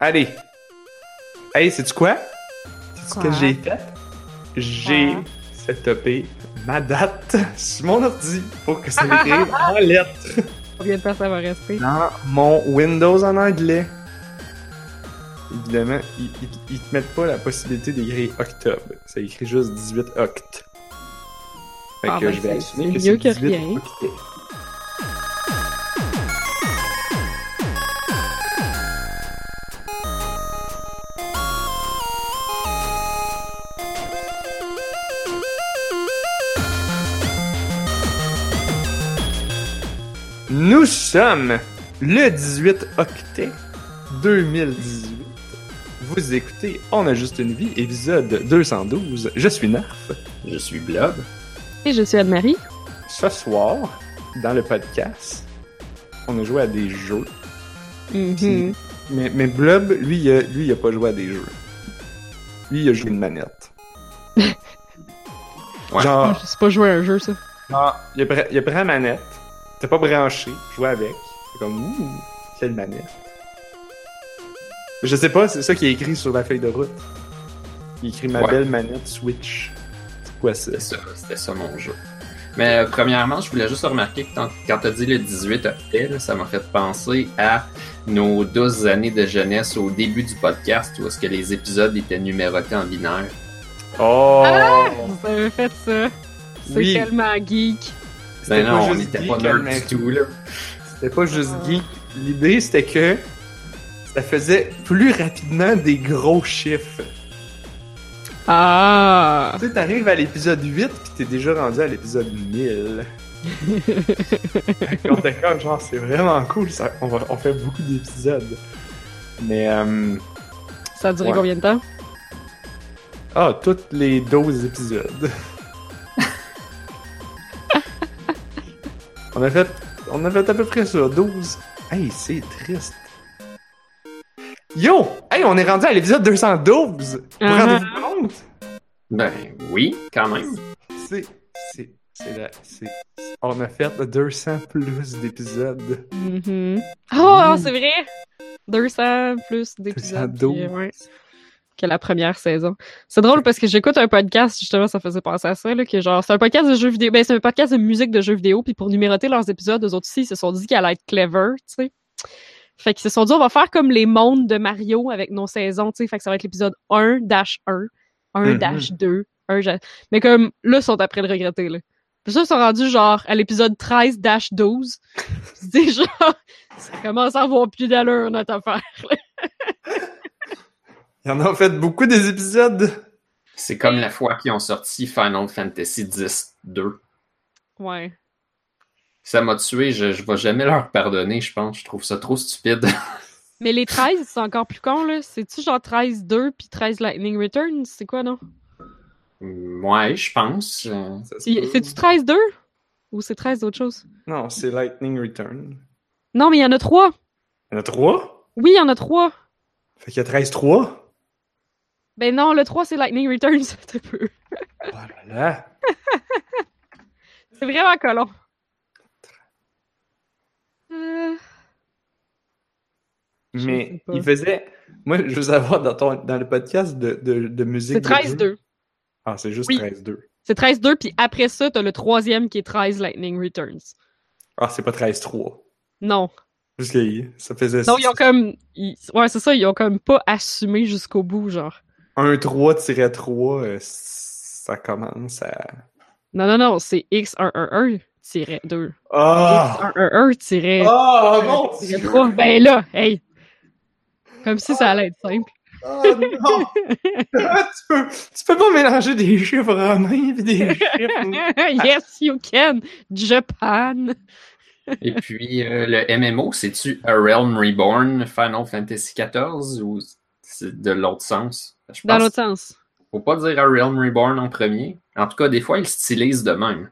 Allez. Hey, sais-tu quoi? Sais-tu ce que j'ai fait? J'ai setupé ma date sur mon ordi pour que ça m'écrive en lettres Combien de temps ça va rester? dans mon Windows en anglais. Évidemment, ils, ils, ils te mettent pas la possibilité d'écrire octobre. Ça écrit juste 18 oct. Fait Ah que ben, je vais c'est- assumer c'est que c'est que 18 rien. octet. Nous sommes le 18 octet 2018. Vous écoutez On a juste une vie, épisode 212. Je suis Nerf. Je suis Blob. Et je suis Anne-Marie. Ce soir, dans le podcast, on a joué à des jeux. Mhm. Mais, mais Blob, lui, il a, lui, il a pas joué à des jeux. Lui, il a joué une manette. Ouais. Genre, Ah, Je sais pas jouer à un jeu, ça. genre, il, a pris, il a pris la manette, t'es pas branché, joué avec. C'est comme, ouh, quelle manette. Je sais pas, c'est ça qui est écrit sur la feuille de route. Il écrit ma Ouais. belle manette Switch. C'est quoi ça? C'était ça, c'était ça mon jeu. Mais euh, premièrement, je voulais juste remarquer que quand, t'as dit le 18 octet, là, ça m'a fait penser à nos 12 années de jeunesse au début du podcast où est-ce que les épisodes étaient numérotés en binaire. Oh! Vous avez fait ça. C'est Oui. tellement geek. C'était Ben pas non, on juste n'était pas nerds mais- du tout, là. C'était pas juste geek. L'idée, c'était que ça faisait plus rapidement des gros chiffres. Ah! Tu sais, t'arrives à l'épisode 8 pis t'es déjà rendu à l'épisode 1000. Fait qu'on était comme genre, c'est vraiment cool, ça, on, va, on fait beaucoup d'épisodes. Mais, euh, Ça a duré Ouais. combien de temps? ah, tous les 12 épisodes. On a fait, on a fait à peu près ça, 12. Hey, c'est triste. Yo! Hey, on est rendu à l'épisode 212! Vous Uh-huh. rendez-vous compte? Ben oui, quand même. C'est. C'est. C'est la. C'est. On a fait 200 plus d'épisodes. Mhm. Oh, c'est vrai! 200 plus d'épisodes. 212. puis, ouais, que la première saison. C'est drôle parce que j'écoute un podcast, justement, ça faisait penser à ça, là, que genre, c'est un podcast de jeux vidéo, ben, c'est un podcast de musique de jeux vidéo, puis pour numéroter leurs épisodes, eux autres aussi, ils se sont dit qu'elle allait être clever, tu sais. Fait qu'ils se sont dit, on va faire comme les mondes de Mario avec nos saisons, tu sais. Fait que ça va être l'épisode 1 dash 1, 1 Mhm. dash 2, 1 ja- Mais comme, là, ils sont après le regretter, là. Puis ça, ils sont rendus genre à l'épisode 13 dash 12. C'est genre, ça commence à avoir plus d'allure, notre affaire. Il y en a fait beaucoup des épisodes. C'est comme la fois qu'ils ont sorti Final Fantasy X-2. Ouais. Ça m'a tué, je, je vais jamais leur pardonner, je pense. Je trouve ça trop stupide. Mais les 13, c'est encore plus con, là. C'est-tu genre 13-2 puis 13 Lightning Returns? C'est quoi, non? ouais, je pense. C'est-tu 13-2? Ou c'est 13 d'autres choses? Non, c'est Lightning Return. Non, mais il y en a trois. Il y en a 3? Oui, il y en a trois. Fait qu'il y a 13-3? Ben non, le 3, c'est Lightning Returns. Un peu. Oh là là. C'est vraiment colon. Euh, Mais il faisait. Moi, je veux savoir dans, ton, dans le podcast de, de, de musique. C'est de jeu- 13-2. Ah, c'est juste Oui. 13-2. C'est 13-2, puis après ça, t'as le troisième qui est 13 Lightning Returns. Ah, c'est pas 13-3. Non. Parce que ça faisait. Non, ils ont comme. ils- Ouais, c'est ça, ils ont comme pas assumé jusqu'au bout, genre. 1-3-3, euh, ça commence à. Non, non, non, c'est X111-2. Ah! X111-3. Ah, mon Dieu! Ben là, hey! Comme si ça allait être simple. Ah, non! Ah, tu, peux, tu peux pas mélanger des chiffres romains et des chiffres. yes, you can! Japan! Et puis, euh, le MMO, c'est-tu A Realm Reborn Final Fantasy XIV ou c'est de l'autre sens? Je Dans l'autre sens. faut pas dire A Realm Reborn en premier. En tout cas, des fois, ils stylisent de même.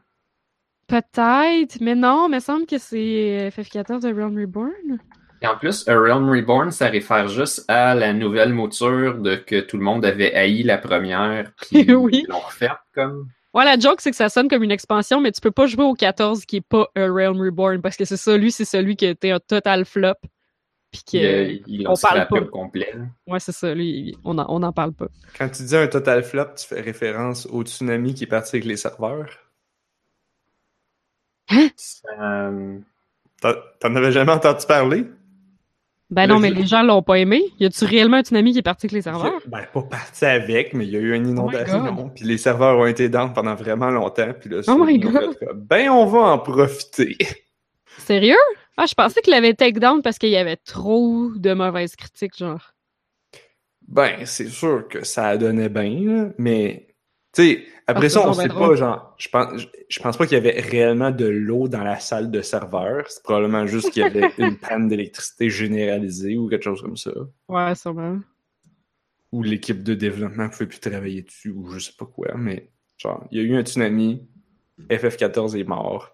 Peut-être, mais non, il me semble que c'est FF14 de Realm Reborn. Et en plus, A Realm Reborn, ça réfère juste à la nouvelle mouture de que tout le monde avait haï la première, puis Oui. ils l'ont refaite comme... Ouais, la joke, c'est que ça sonne comme une expansion, mais tu peux pas jouer au 14 qui est pas A Realm Reborn, parce que c'est ça, lui, c'est celui qui a été un total flop. Puis Il, que... il, il on l'a parle pas. complet. Ouais, c'est ça, lui, on en, on en parle pas. Quand tu dis un total flop, tu fais référence au tsunami qui est parti avec les serveurs? Euh, T'en avais jamais entendu parler? Ben Le non, mais jeu- les gens l'ont pas aimé. Y a-tu réellement un tsunami qui est parti avec les serveurs? Ben, pas parti avec, mais il y a eu une Oh inondation. puis les serveurs ont été down pendant vraiment longtemps. Puis là, Oh my God. fait ben, on va en profiter. Sérieux? Ah, je pensais qu'il avait take down parce qu'il y avait trop de mauvaises critiques, genre. Ben, c'est sûr que ça donnait bien, mais tu sais, après Ah, ça, on sait pas, genre, je pense, je pense pas qu'il y avait réellement de l'eau dans la salle de serveur. C'est probablement juste qu'il y avait une panne d'électricité généralisée ou quelque chose comme ça. Ouais, sûrement. Ou l'équipe de développement pouvait plus travailler dessus ou je sais pas quoi, mais genre, il y a eu un tsunami, FF14 est mort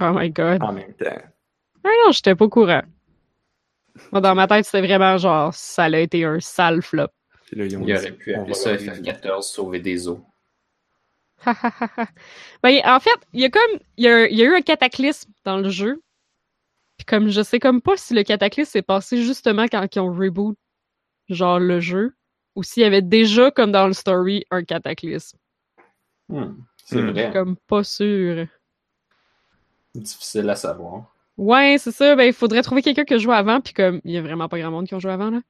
Oh my god. en même temps. Ah non, j'étais pas au courant. Moi, dans ma tête, c'était vraiment genre, ça a été un sale flop. Puis là, ils ont il dit, aurait pu appeler ça leur dire- FF14, sauver des eaux. ben, en fait, il y a comme, il y a, il y a eu un cataclysme dans le jeu. Puis comme, je sais comme pas si le cataclysme s'est passé justement quand ils ont reboot, genre, le jeu. Ou s'il y avait déjà, comme dans le story, un cataclysme. Hmm, C'est Hmm. vrai. Comme pas sûr. Difficile à savoir. Ouais, c'est ça. Ben, il faudrait trouver quelqu'un qui a joué avant, puis comme, il y a vraiment pas grand monde qui ont joué avant, là.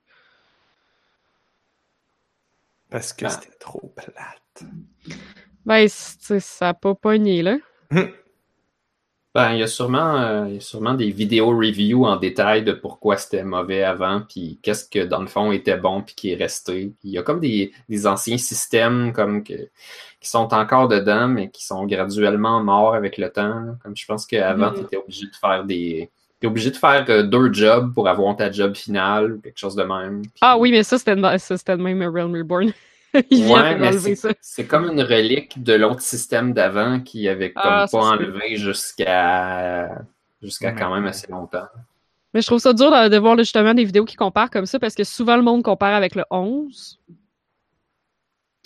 Parce que Ben. c'était trop plate. Ben, ça a pas pogné, là. Ben, il y a sûrement, euh, il y a sûrement des vidéos review en détail de pourquoi c'était mauvais avant, puis qu'est-ce que dans le fond était bon puis qui est resté. Il y a comme des, des anciens systèmes comme que, qui sont encore dedans, mais qui sont graduellement morts avec le temps. Comme je pense qu'avant, Mhm. tu étais obligé de faire des. T'es obligé de faire euh, deux jobs pour avoir ta job finale ou quelque chose de même. Ah oui, mais ça, c'était ça, c'était même Realm Reborn. il vient Ouais, de mais enlever ça. c'est c'est comme une relique de l'autre système d'avant qui avait comme Ah, pas se peut. enlevé jusqu'à jusqu'à quand même assez longtemps. Mais je trouve ça dur de, de voir là, justement des vidéos qui comparent comme ça parce que souvent le monde compare avec le 11.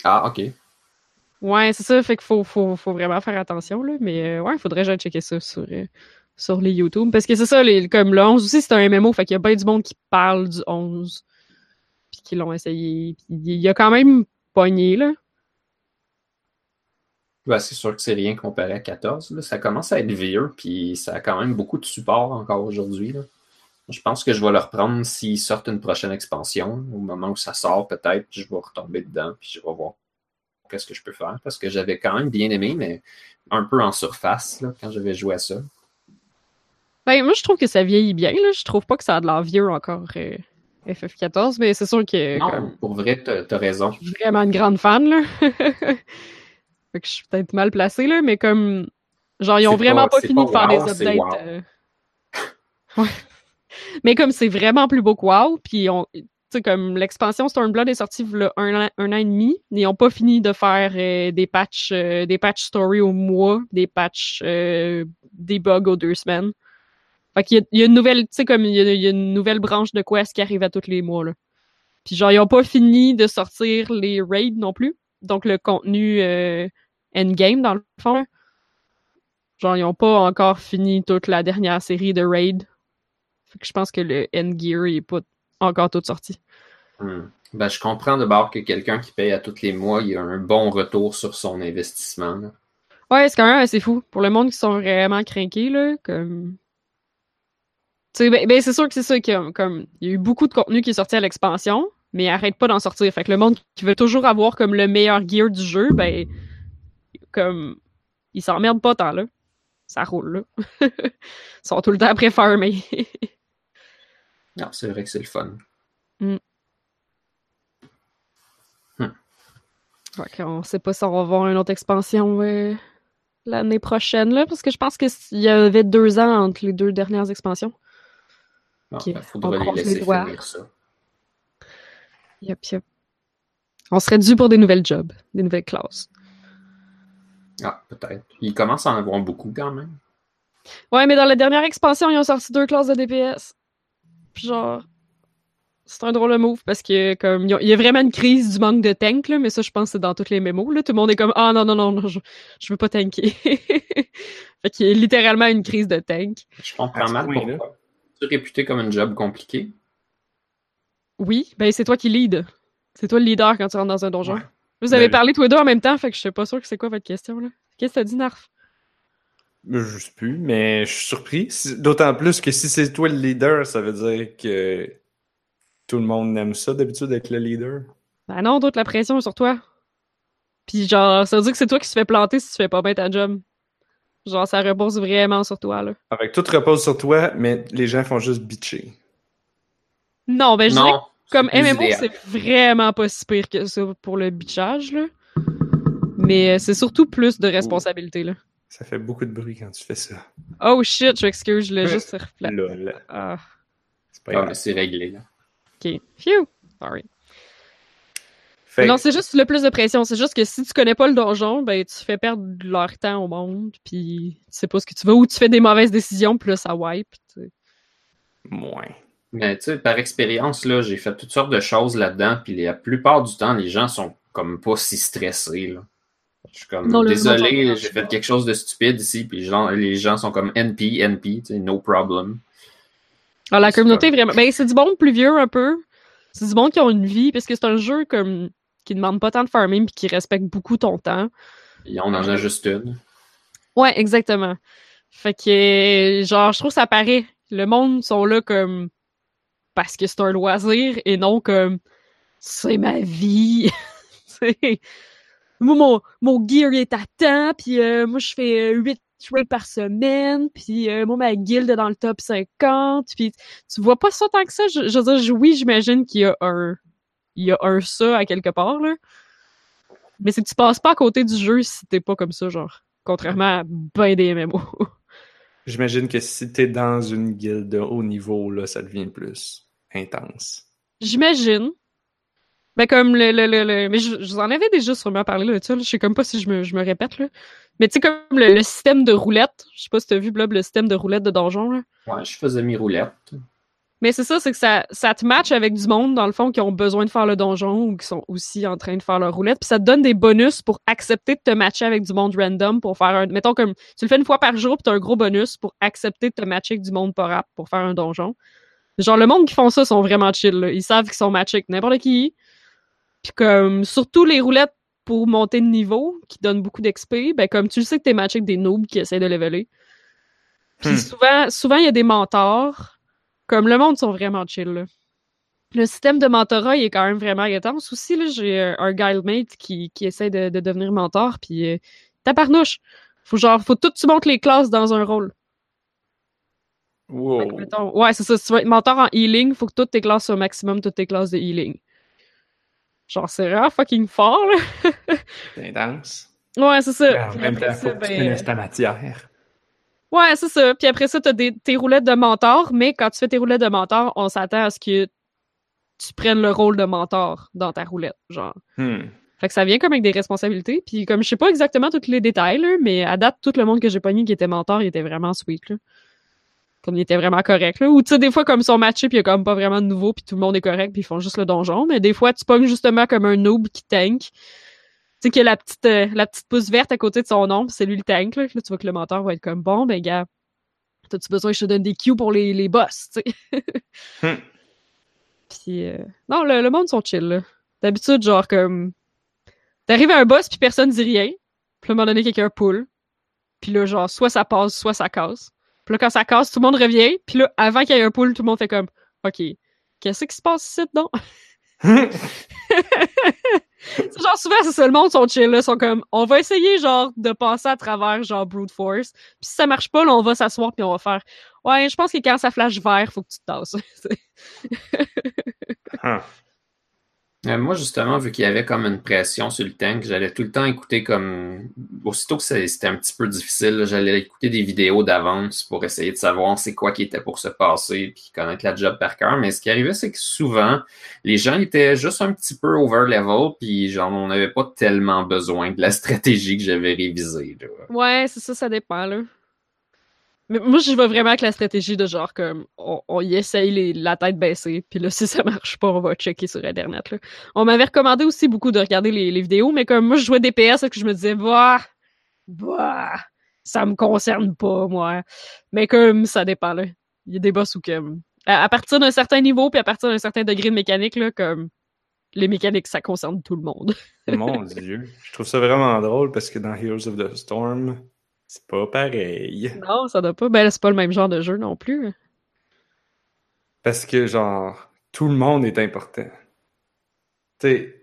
Ah, ok. Ouais, c'est ça, fait qu'il faut, faut, faut vraiment faire attention, là. Mais euh, ouais, il faudrait que j'aille checker ça sur, euh, sur les YouTube. Parce que c'est ça, les, comme le 11 aussi, c'est un MMO, fait qu'il y a bien du monde qui parle du 11. Puis qui l'ont essayé. Puis il y a quand même pogné, là. Ben, c'est sûr que c'est rien comparé à 14. là. Ça commence à être vieux, puis ça a quand même beaucoup de support encore aujourd'hui. Je pense que je vais le reprendre s'ils sortent une prochaine expansion. Au moment où ça sort, peut-être, je vais retomber dedans, puis je vais voir qu'est-ce que je peux faire. Parce que j'avais quand même bien aimé, mais un peu en surface là, quand j'avais joué à ça. Ben, moi, je trouve que ça vieillit bien, là. Je trouve pas que ça a de l'air vieux encore, euh, FF14, mais c'est sûr que Non, comme, pour vrai, t'as as raison. je suis vraiment une grande fan, là. fait que je suis peut-être mal placée, là, mais comme. Genre, ils ont C'est vraiment pas- fini pas de faire des updates. wow. euh. Ouais. Mais comme c'est vraiment plus beau que WoW, puis on. Tu sais, comme l'expansion Stormblood est sortie il y a un an, un an et demi, ils n'ont pas fini de faire euh, des patchs euh, des patch story au mois, des patchs euh, des bugs aux deux semaines. Fait qu'il y a, il y a une nouvelle, tu sais, comme il y, a, il y a une nouvelle branche de quest qui arrive à tous les mois, là. Puis genre, ils ont pas fini de sortir les raids non plus. Donc le contenu euh, endgame, dans le fond. là. Genre, ils ont pas encore fini toute la dernière série de raids. Fait que je pense que le endgear il est pas encore tout sorti. Hmm. Ben, je comprends d'abord que quelqu'un qui paye à tous les mois, il a un bon retour sur son investissement. là. Ouais, c'est quand même assez fou. Pour le monde qui sont vraiment craqués, là, comme. Sais, ben, ben, c'est sûr que c'est ça, qu'il y a- comme. Il y a eu beaucoup de contenu qui est sorti à l'expansion, mais il arrête pas d'en sortir. Fait que le monde qui veut toujours avoir comme le meilleur gear du jeu, ben. Comme. Ils s'emmerdent pas tant, là. Ça roule, là. Ils sont tout le temps après. Non, c'est vrai que c'est le fun. Fait qu'on sait pas si on va voir une autre expansion euh, l'année prochaine, là, parce que je pense qu'il y avait deux ans entre les deux dernières expansions. Il Ok, faudrait les laisser finir ça. Yep, yep. On serait dû pour des nouvelles jobs, des nouvelles classes. Ah, peut-être. Il commence à en avoir beaucoup quand même. Ouais, mais dans la dernière expansion, ils ont sorti deux classes de DPS. Puis genre, c'est un drôle de move parce que comme ils ont- il y a vraiment une crise du manque de tank là, mais ça je pense que c'est dans toutes les mémos là, tout le monde est comme ah non non non non, je, je veux pas tanker. fait qu'il y a littéralement une crise de tank. Je comprends ce mal pourquoi. C'est réputé comme une job compliquée. Oui, ben c'est toi qui lead. C'est toi le leader quand tu rentres dans un donjon. Ouais. Vous avez Ben, parlé tous les deux en même temps, fait que je sais pas sûr que c'est quoi votre question, là. Qu'est-ce que t'as dit, Narf? Je sais plus, mais je suis surpris. D'autant plus que si c'est toi le leader, ça veut dire que tout le monde aime ça d'habitude avec le leader. Ben non, d'autres, la pression est sur toi. Puis genre, ça veut dire que c'est toi qui se fais planter si tu fais pas bien ta job. Genre, ça repose vraiment sur toi, là. Avec tout repose sur toi, mais les gens font juste bitcher. Non, ben je dirais que comme MMO, c'est vraiment pas si pire que ça pour le bitchage, là. Mais euh, c'est surtout plus de responsabilité, là. Ça fait beaucoup de bruit quand tu fais ça. Oh shit, je m'excuse, je l'ai juste reflet. Lol. Ah, C'est pas Ah, mais grave. c'est réglé, là. ok. Phew! Sorry. Fait Non, c'est juste le plus de pression. C'est juste que si tu connais pas le donjon, ben tu fais perdre leur temps au monde, puis tu sais pas ce que tu veux, ou tu fais des mauvaises décisions, puis là ça wipe. tu sais. Moins. Mais tu sais, par expérience, là, j'ai fait toutes sortes de choses là-dedans, puis la plupart du temps, les gens sont comme pas si stressés, là. Je suis comme, Non, désolé, j'ai fait quelque chose de stupide ici, puis les gens, les gens sont comme NP, NP, tu sais, no problem. Alors la C'est communauté pas- vraiment. Ben c'est du monde plus vieux un peu. C'est du monde qui ont une vie, parce que c'est un jeu comme qui demande pas tant de farming puis qui respecte beaucoup ton temps. Et on en a juste une. Ouais, exactement. Fait que genre je trouve que ça paraît. Le monde sont là comme parce que c'est un loisir et non comme c'est ma vie. Moi mon, mon gear est à temps puis euh, moi je fais 8 raids par semaine puis euh, moi ma guilde est dans le top 50 puis tu vois pas ça tant que ça? Je, je veux dire oui j'imagine qu'il y a un il y a un ça à quelque part là mais c'est que tu passes pas à côté du jeu si t'es pas comme ça genre contrairement à ben des MMO J'imagine que si t'es dans une guilde de haut niveau, là, ça devient plus intense. J'imagine. Ben comme le, le, le, le- mais je, je vous en avais déjà sûrement parlé là, ça, là. je sais comme pas si je me, je me répète là. Mais tu sais comme le, le système de roulette, je sais pas si t'as vu Blob le système de roulette de donjon là. Ouais, je faisais mes roulettes. Mais c'est ça, c'est que ça, ça te match avec du monde, dans le fond, qui ont besoin de faire le donjon ou qui sont aussi en train de faire leur roulette. Puis ça te donne des bonus pour accepter de te matcher avec du monde random pour faire un. Mettons comme tu le fais une fois par jour, puis t'as un gros bonus pour accepter de te matcher avec du monde pas rap pour faire un donjon. Genre, le monde qui font ça sont vraiment chill. Là. Ils savent qu'ils sont matchés avec n'importe qui. Puis comme, surtout les roulettes pour monter de niveau, qui donnent beaucoup d'XP, ben comme tu le sais que t'es matché avec des noobs qui essaient de leveler. Puis Hmm. souvent, souvent, il y a des mentors. Comme le monde sont vraiment chill, là. Le système de mentorat, il est quand même vraiment intense aussi, là. J'ai euh, un guildmate qui, qui essaie de, de devenir mentor, puis euh, tabarnouche. Faut genre, faut tout tu montes les classes dans un rôle. Wow. mettons- ouais, c'est ça. Si tu veux être mentor en healing, faut que toutes tes classes soient au maximum, toutes tes classes de healing. Genre, c'est vraiment fucking fort, là. C'est intense. Ouais, c'est ça. En même temps, faut que tu ben, connaisses ta matière. Ouais, c'est ça. Puis après ça, t'as des, tes roulettes de mentor, mais quand tu fais tes roulettes de mentor, on s'attend à ce que tu prennes le rôle de mentor dans ta roulette, genre. Hmm. Fait que ça vient comme avec des responsabilités. Puis comme je sais pas exactement tous les détails, là, mais à date, tout le monde que j'ai pogné qui était mentor, il était vraiment sweet, là. Comme il était vraiment correct, là. Ou tu sais, des fois, comme ils sont matchés, puis il y a comme pas vraiment de nouveau, puis tout le monde est correct, puis ils font juste le donjon. Mais des fois, tu pognes justement comme un noob qui tank. Tu sais, qu'il y a la petite, euh, la petite pouce verte à côté de son nom, c'est lui le tank, là. Là, tu vois que le mentor va être comme, bon, ben, gars, t'as-tu besoin que je te donne des cues pour les, les boss, tu sais? Hmm. Puis, euh, non, le, le monde sont chill, là. D'habitude, genre, comme, t'arrives à un boss, puis personne dit rien. Puis là, à un moment donné, quelqu'un pull. Puis là, genre, soit ça passe, soit ça casse. Puis là, quand ça casse, tout le monde revient. Puis là, avant qu'il y ait un pull, tout le monde fait comme, OK, qu'est-ce qui se passe ici, donc? Genre, souvent, c'est ça, le monde sont chill, là. sont comme, on va essayer, genre, de passer à travers, genre, brute force. Puis si ça marche pas, là, on va s'asseoir, puis on va faire, ouais, je pense que quand ça flash vert, faut que tu te tasses. Ah. Euh, moi, justement, vu qu'il y avait comme une pression sur le tank, j'allais tout le temps écouter comme. Aussitôt que c'était un petit peu difficile, j'allais écouter des vidéos d'avance pour essayer de savoir c'est quoi qui était pour se passer, puis connaître la job par cœur. Mais ce qui arrivait, c'est que souvent, les gens étaient juste un petit peu over level, puis genre, on n'avait pas tellement besoin de la stratégie que j'avais révisée. là. Ouais, c'est ça, ça dépend, là. Mais moi, je vais vraiment avec la stratégie de genre, comme, on, y essaye les, la tête baissée, puis là, si ça marche pas, on va checker sur Internet, là. On m'avait recommandé aussi beaucoup de regarder les, vidéos, mais comme moi, je jouais DPS, et que je me disais, bah, bah, ça me concerne pas, moi. Mais comme, ça dépend, là. Il y a des boss où, comme, À, à partir d'un certain niveau, puis à partir d'un certain degré de mécanique, là, comme les mécaniques, ça concerne tout le monde. Mon Dieu. Je trouve ça vraiment drôle parce que dans Heroes of the Storm, c'est pas pareil. Non, ça doit pas. Ben, c'est pas le même genre de jeu non plus. Parce que, genre, tout le monde est important. Tu sais,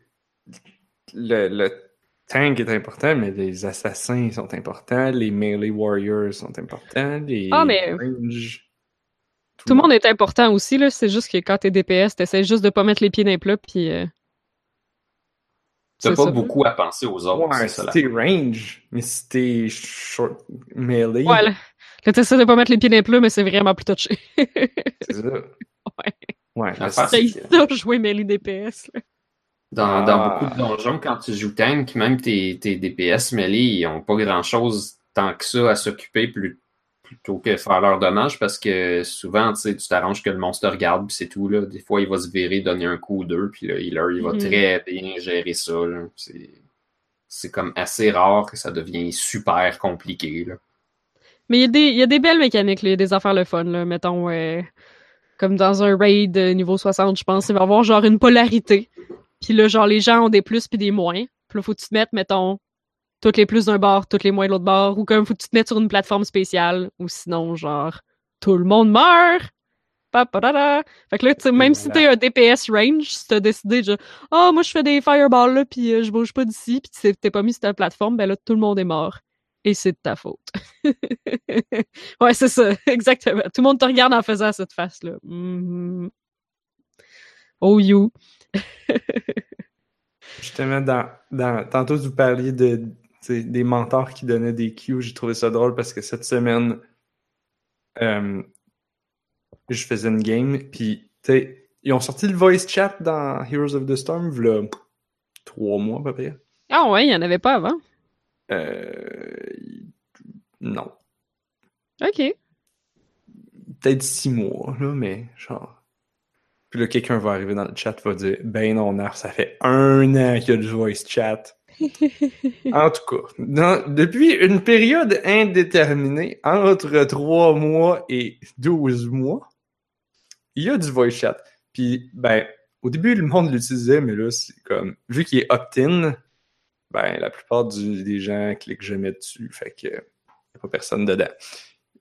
le, le tank est important, mais les assassins sont importants, les melee warriors sont importants, les Ah, mais- range- Tout le monde est important aussi, là. C'est juste que quand t'es DPS, t'essaies juste de pas mettre les pieds dans les plats, puis. euh, T'as pas ça. beaucoup à penser aux autres. Ouais, c'est ça, si t'es range, mais si t'es short melee, Ouais, là. Là, t'essaies de pas mettre les pieds dans les mais c'est vraiment plus touché. c'est ça. Ouais. Ouais, c'est- ça jouer melee DPS, là. Dans, dans Ah. beaucoup de donjons, quand tu joues tank, même tes, tes DPS mêlés, ils ont pas grand chose tant que ça à s'occuper plus- plutôt que faire leur dommage parce que souvent, tu sais, tu t'arranges que le monstre regarde puis c'est tout. Là. Des fois, il va se virer, donner un coup ou deux, puis le healer, il va Mhm. très bien gérer ça. C'est, comme assez rare que ça devienne super compliqué. Là. Mais il y, a des- il y a des belles mécaniques, là. Il y a des affaires le fun, là. Mettons, euh, comme dans un raid euh, niveau 60, je pense, il va y avoir genre une polarité. Puis là, genre, les gens ont des plus puis des moins. Puis là, faut que tu te mettes, mettons, toutes les plus d'un bord, toutes les moins de l'autre bord. Ou comme faut que tu te mettes sur une plateforme spéciale. Ou sinon, genre, tout le monde meurt! Pa-pa-da-da. Fait que là, tu même si t'es un DPS range, si t'as décidé de Ah, moi je fais des fireballs là, puis euh, je bouge pas d'ici, puis t'es- pas mis sur ta plateforme, ben là, tout le monde est mort. Et c'est de ta faute. ouais, c'est ça, exactement. Tout le monde te regarde en faisant cette face-là. Mhm. Oh you. Justement, dans, dans, tantôt, vous parliez de, des mentors qui donnaient des cues. J'ai trouvé ça drôle parce que cette semaine, euh, je faisais une game, puis, tu sais, ils ont sorti le voice chat dans Heroes of the Storm, là, trois mois à peu près. Ah ouais, il y en avait pas avant. Euh, non. Ok. Peut-être six mois, là, mais genre. Puis là, quelqu'un va arriver dans le chat, va dire Ben non, ça fait un an qu'il y a du voice chat. En tout cas, depuis une période indéterminée, entre 3 mois et 12 mois, il y a du voice chat. Puis, ben, au début, le monde l'utilisait, mais là, c'est comme, vu qu'il est opt-in, ben, la plupart des gens cliquent jamais dessus, fait que, y a pas personne dedans.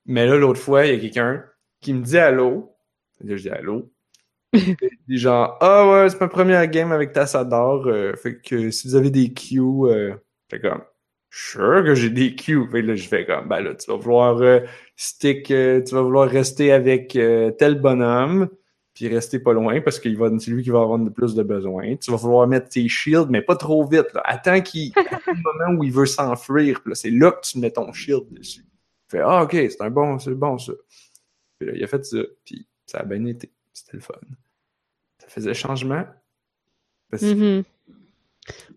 Mais là, l'autre fois, il y a quelqu'un qui me dit allô. Là, je dis allô. Dit genre, ah ouais, c'est ma première game avec Tassador. euh, fait que si vous avez des queues, euh, fait comme, sure que j'ai des queues. Fait là, je fais comme, ben là, tu vas vouloir euh, stick, euh, tu vas vouloir rester avec euh, tel bonhomme, puis rester pas loin parce qu'il va, c'est lui qui va avoir le plus de besoin. Tu vas vouloir mettre tes shields, mais pas trop vite. Attends qu'il le moment où il veut s'enfuir. C'est là que tu mets ton shield dessus. Fait, ah, ok, c'est un bon, c'est bon ça. Puis là, il a fait ça, puis ça a bien été. C'était le fun. Ça faisait changement. Parce que Mhm.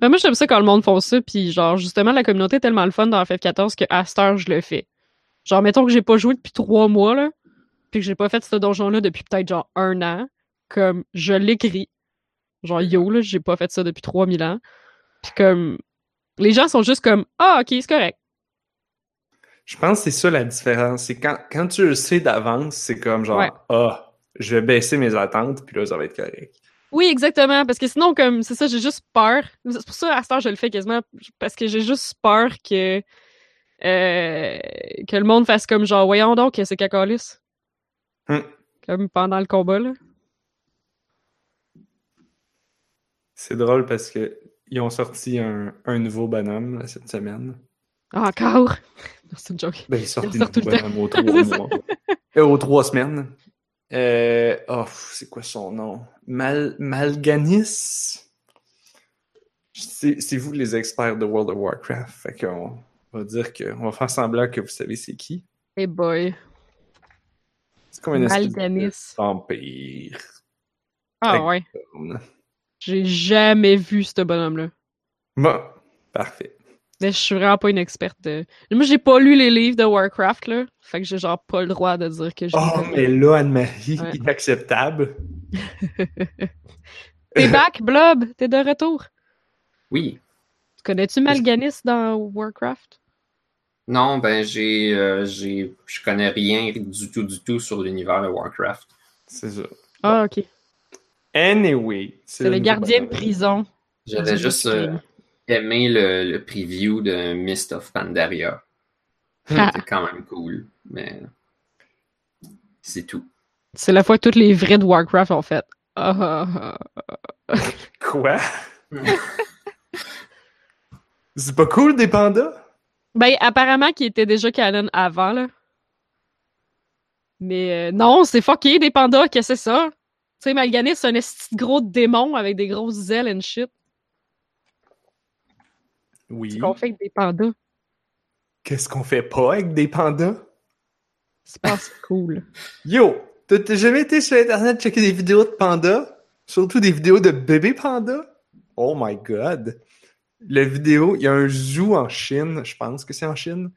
Ben, moi, j'aime ça quand le monde font ça, puis genre, justement, la communauté est tellement le fun dans FF14 que à cette heure, je le fais. Genre, mettons que j'ai pas joué depuis trois mois, là, puis que j'ai pas fait ce donjon-là depuis peut-être genre un an, comme, je l'écris. Genre, yo, là, j'ai pas fait ça depuis 3000 ans. Puis comme, les gens sont juste comme, ah, ok, c'est correct. je pense que c'est ça la différence. C'est quand, quand tu le sais d'avance, c'est comme genre, Ouais. ah, je vais baisser mes attentes, puis là, ça va être correct. Oui, exactement, parce que sinon, comme, c'est ça, j'ai juste peur. C'est pour ça, à cette heure, je le fais quasiment, parce que j'ai juste peur que, euh, que le monde fasse comme genre, voyons donc, c'est cacalis. Hmm. Comme pendant le combat, là. C'est drôle parce que ils ont sorti un, un nouveau bonhomme là, cette semaine. Encore? Non, c'est une joke. Ben, ils sortent Ils un sortent tout nouveau le temps. bonhomme aux trois mois. Euh, aux trois semaines. Euh, oh, c'est quoi son nom? Mal, Malganis? C'est vous les experts de World of Warcraft. Fait qu'on va dire que, on va faire semblant que vous savez c'est qui. Hey boy. C'est comme Malganis. vampire. Ah ouais. J'ai jamais vu ce bonhomme-là. Bon, parfait. Mais je suis vraiment pas une experte de... Moi, j'ai pas lu les livres de Warcraft, là. Fait que j'ai genre pas le droit de dire que j'ai... Oh, mais là, Anne-Marie, Ouais. inacceptable. T'es back, Blob! T'es de retour? Oui. Connais-tu Malganis dans Warcraft? Non, ben j'ai, euh, j'ai, je connais rien du tout, du tout sur l'univers de Warcraft. C'est ça. Ah, ok. Anyway. C'est le gardien de prison. J'avais juste euh, aimé le, le, preview de Mist of Pandaria. Ah. C'était quand même cool, mais c'est tout. C'est la fois que toutes les vrais de Warcraft ont fait. Ah, Quoi? c'est pas cool des pandas? Ben, apparemment qu'il était déjà canon avant, là. Mais euh, non, c'est fucké des pandas, qu'est-ce que c'est ça? Tu sais, Malganis, c'est un esti de gros démon avec des grosses ailes and shit. Oui. Qu'est-ce qu'on fait avec des pandas? Qu'est-ce qu'on fait pas avec des pandas? C'est pas cool. Yo! T'as jamais été sur Internet checker des vidéos de pandas? Surtout des vidéos de bébés pandas? Oh my god! La vidéo, il y a un zoo en Chine, je pense que c'est en Chine,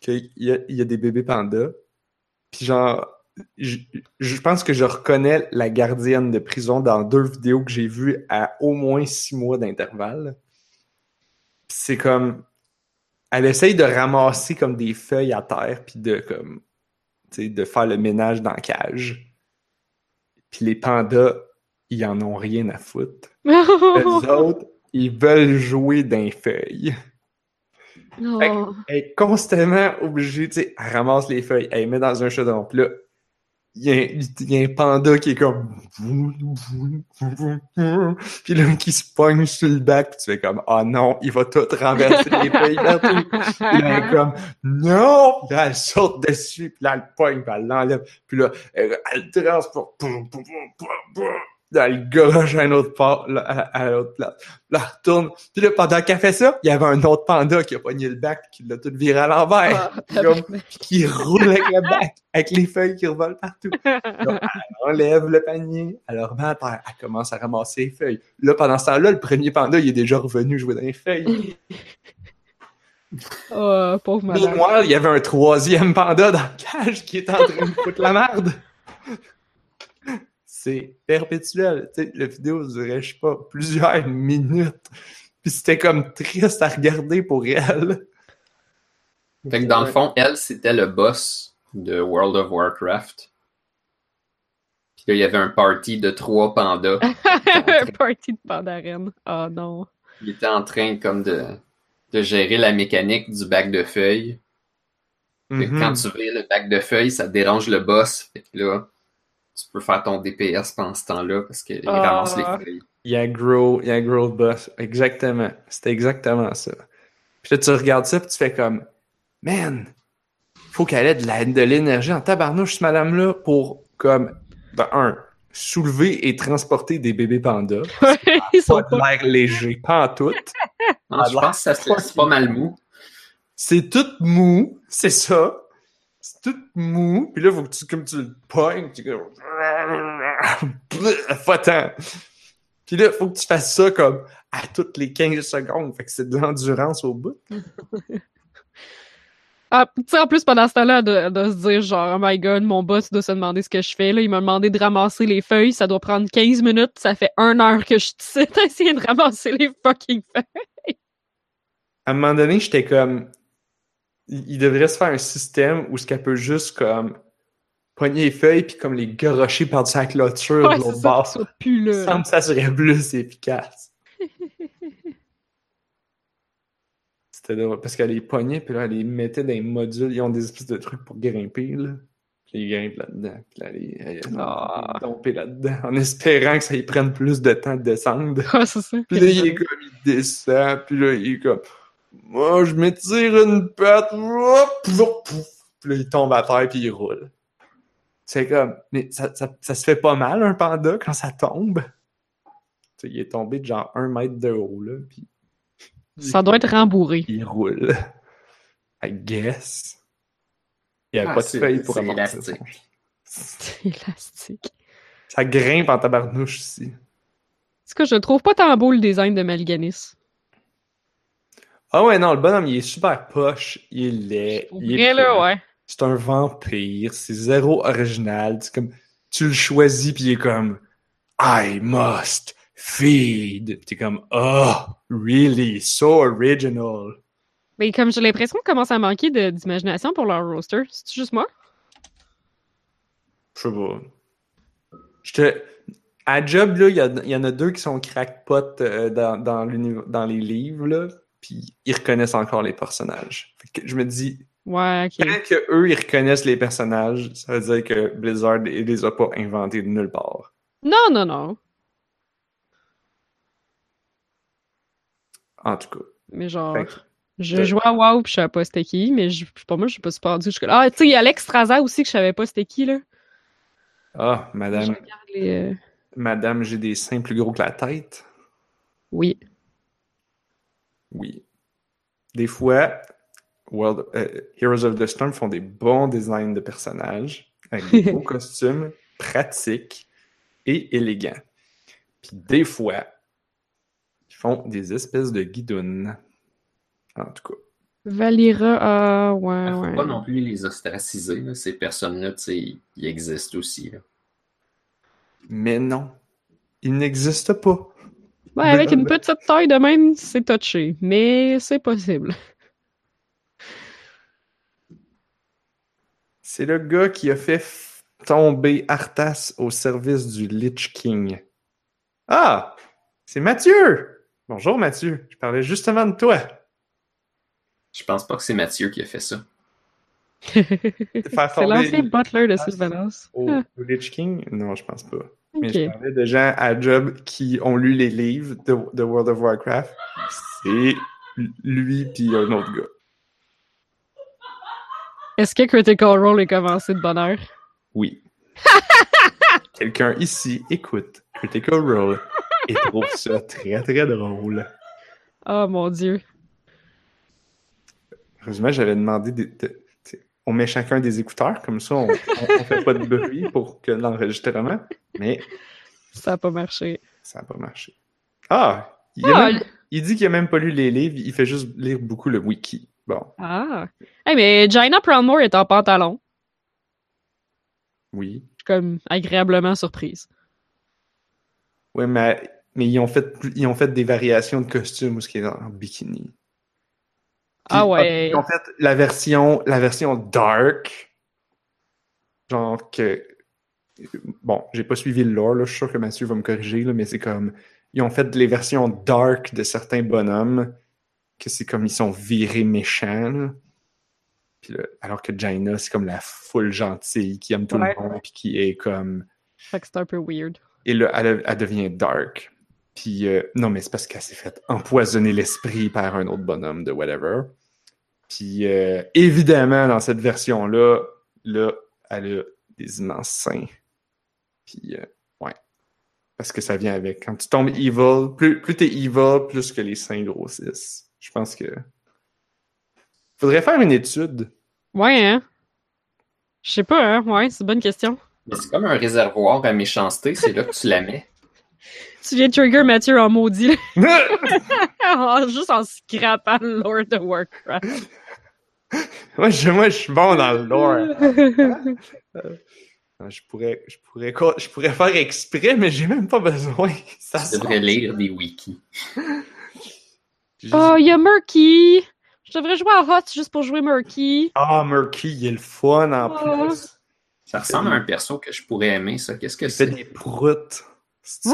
qu'il y a, il y a des bébés pandas. Puis genre, je, je, pense que je reconnais la gardienne de prison dans deux vidéos que j'ai vues à au moins six mois d'intervalle. C'est comme, elle essaye de ramasser comme des feuilles à terre puis de comme, tu sais, de faire le ménage dans la cage. Puis les pandas, ils en ont rien à foutre. Les autres, ils veulent jouer d'un feuille. Oh. Elle est constamment obligée, tu sais, elle ramasse les feuilles, elle les met dans un chaudron. Puis là, il y, a, il y a un panda qui est comme... Puis là, qui se pogne sur le bac, puis tu fais comme, oh non, il va tout renverser les feuilles partout. Puis là, elle est comme, non! Puis là, elle saute dessus, puis là, elle pogne, puis elle l'enlève. Puis là, elle, elle transporte. Elle goroche à un autre part, là, à, à l'autre place. Là, elle retourne. Puis là, pendant qu'elle fait ça, il y avait un autre panda qui a pogné le bac, qui l'a tout viré à l'envers. Ah, Comme, qui roule avec le bac, avec les feuilles qui revolent partout. Elle enlève le panier, elle le remet à terre, elle commence à ramasser les feuilles. Là, pendant ce temps-là, le premier panda, il est déjà revenu jouer dans les feuilles. Oh, pauvre malade. Moi, il y avait un troisième panda dans le cage qui est en train de foutre la merde. C'est perpétuel. Tu sais, la vidéo durait, je sais pas, plusieurs minutes. Puis c'était comme triste à regarder pour elle. Fait que dans le fond, elle, c'était le boss de World of Warcraft. Puis là, il y avait un party de trois pandas. un party de pandarène. Oh non. Il était en train comme de, de gérer la mécanique du bac de feuilles. Fait que Mhm. Quand tu vires le bac de feuilles, ça dérange le boss. Fait que là, tu peux faire ton DPS pendant ce temps-là parce qu'il Ah. ramasse les feuilles. Il y a grow, il y a grow boss. Exactement. C'était exactement ça. Puis là, tu regardes ça, puis tu fais comme, man, faut qu'elle ait de la- de l'énergie en tabarnouche, cette madame-là, pour, comme, de un, soulever et transporter des bébés pandas. Ils sont Pas de pas... l'air léger, pas en tout. Non, je pense que ça se laisse pas mal mou. C'est tout mou, c'est ça. Tout mou. Puis là, faut que tu, comme tu le pognes, tu comme... Faut-t'en. Puis là, faut que tu fasses ça comme à toutes les 15 secondes. Fait que c'est de l'endurance au bout. Ah, tu sais, en plus, pendant ce temps-là, de, de se dire genre, oh my god, mon boss doit se demander ce que je fais. Là, il m'a demandé de ramasser les feuilles. Ça doit prendre 15 minutes. Ça fait une heure que je suis ici à essayer de ramasser les fucking feuilles. À un moment donné, j'étais comme... Il devrait se faire un système où ce qu'elle peut juste comme pogner les feuilles puis comme les garocher par-dessus la clôture Ouais, de l'autre ça, bord. ça plus semble que ça serait plus efficace. C'était drôle, parce qu'elle les pognait, puis là, elle les mettait dans les modules. Ils ont des espèces de trucs pour grimper, là. Puis ils grimpent là-dedans. Puis là, les, elle, elle, Ah. là-dedans, en espérant que ça y prenne plus de temps de descendre. Ouais, c'est ça. Puis là, il est comme, il descend, puis là, il est comme, moi, je m'étire une patte, pouf, pouf. Puis là, il tombe à terre, puis il roule. C'est comme, mais ça, ça, ça se fait pas mal, un panda, quand ça tombe? Tu sais, il est tombé de genre un mètre de haut, là, puis Ça doit être rembourré. il roule. I guess. Il n'y a Ah, pas de c'est- feuille pour c'est amortir ça. élastique. C'est élastique. Ça grimpe en tabarnouche ici. En tout cas, je trouve pas tant beau le design de Malganis. Ah ouais, non, le bonhomme, il est super poche, il est il est là, ouais. c'est un vampire, c'est zéro original. C'est comme, tu le choisis puis il est comme, I must feed. Puis T'es comme, oh, really, so original. Mais comme j'ai l'impression qu'on commence à manquer d'imagination pour leur roster. C'est juste moi? Je sais pas. Je te... À job, là, il y, a- il y en a deux qui sont crackpots euh, dans, dans, dans les livres, là, puis ils reconnaissent encore les personnages. Fait que je me dis, Ouais, ok. tant que eux, ils reconnaissent les personnages, ça veut dire que Blizzard, ils les a pas inventés de nulle part. Non, non, non. En tout cas. Mais genre, que- je de- jouais à WoW pis je savais pas c'était qui, mais je, pour moi, je suis pas super rendu jusque-là. Ah, tu sais, il y a Alex Straza aussi que je savais pas c'était qui, là. Ah, madame, les, euh, madame, j'ai des seins plus gros que la tête. Oui. Oui. Des fois, World, euh, Heroes of the Storm font des bons designs de personnages, avec des beaux costumes, pratiques et élégants. Puis des fois, ils font des espèces de guidounes. En tout cas. Valira, ah, ouais, Faut ouais. pas non plus les ostraciser, là. ces personnes-là, tu sais, ils existent aussi. là. Mais non, ils n'existent pas. Ouais, avec une petite taille de même, c'est touché, mais c'est possible. C'est le gars qui a fait tomber Arthas au service du Lich King. Ah! C'est Mathieu! Bonjour Mathieu, je parlais justement de toi. Je pense pas que c'est Mathieu qui a fait ça. C'est l'ancien butler de Sylvanas. au, au Lich King? Non, je pense pas. Mais je parlais de gens à job qui ont lu les livres de, de World of Warcraft. C'est lui puis un autre gars. Est-ce que Critical Role est commencé de bonne heure? Oui. Quelqu'un ici écoute Critical Role et trouve ça très très drôle. Oh mon dieu. Heureusement, j'avais demandé de, de- on met chacun des écouteurs, comme ça on, on fait pas de bruit pour que l'enregistrement, mais Ça a pas marché. ça n'a pas marché. Ah! Il, a Ah, même- il dit qu'il a même pas lu les livres, il fait juste lire beaucoup le wiki. Bon, Ah. Hey, mais Jaina Proudmoore est en pantalon. oui. Je suis comme agréablement surprise. Ouais, mais, mais ils, ont fait, plus- ils ont fait des variations de costumes où ce qui est en bikini. Ah ouais. Ils ont fait la version, la version dark. Genre que. Bon, j'ai pas suivi le lore, là, je suis sûr que Mathieu va me corriger, là, mais c'est comme. Ils ont fait les versions dark de certains bonhommes, que c'est comme ils sont virés méchants. là. Puis là, alors que Jaina, c'est comme la foule gentille qui aime tout Ouais. le monde, puis qui est comme. Fait que c'est un peu weird. Et là, elle, elle devient dark. Puis, euh, non, mais c'est parce qu'elle s'est fait empoisonner l'esprit par un autre bonhomme de whatever. Puis, euh, évidemment, dans cette version-là, là, elle a des immenses seins. Puis, euh, ouais. Parce que ça vient avec. Quand tu tombes evil, plus, plus t'es evil, plus que les seins grossissent. Je pense que. Faudrait faire une étude. Ouais, hein? Je sais pas, hein? Ouais, c'est une bonne question. Mais c'est comme un réservoir à méchanceté, c'est là que tu la mets. Tu viens de trigger Mathieu en maudit, Juste en scrapant Lord of Warcraft. Moi, je, moi, je suis bon dans le lore. Euh, Je pourrais, je pourrais, je pourrais faire exprès, mais j'ai même pas besoin. Ça sort. devrais lire des wikis. Oh, il y a Murky! Je devrais jouer à Hot juste pour jouer Murky. Ah, Murky, il est le fun en Oh. plus. Ça ressemble à un perso que je pourrais aimer, ça. Qu'est-ce que Il fait c'est? des proutes. C'est-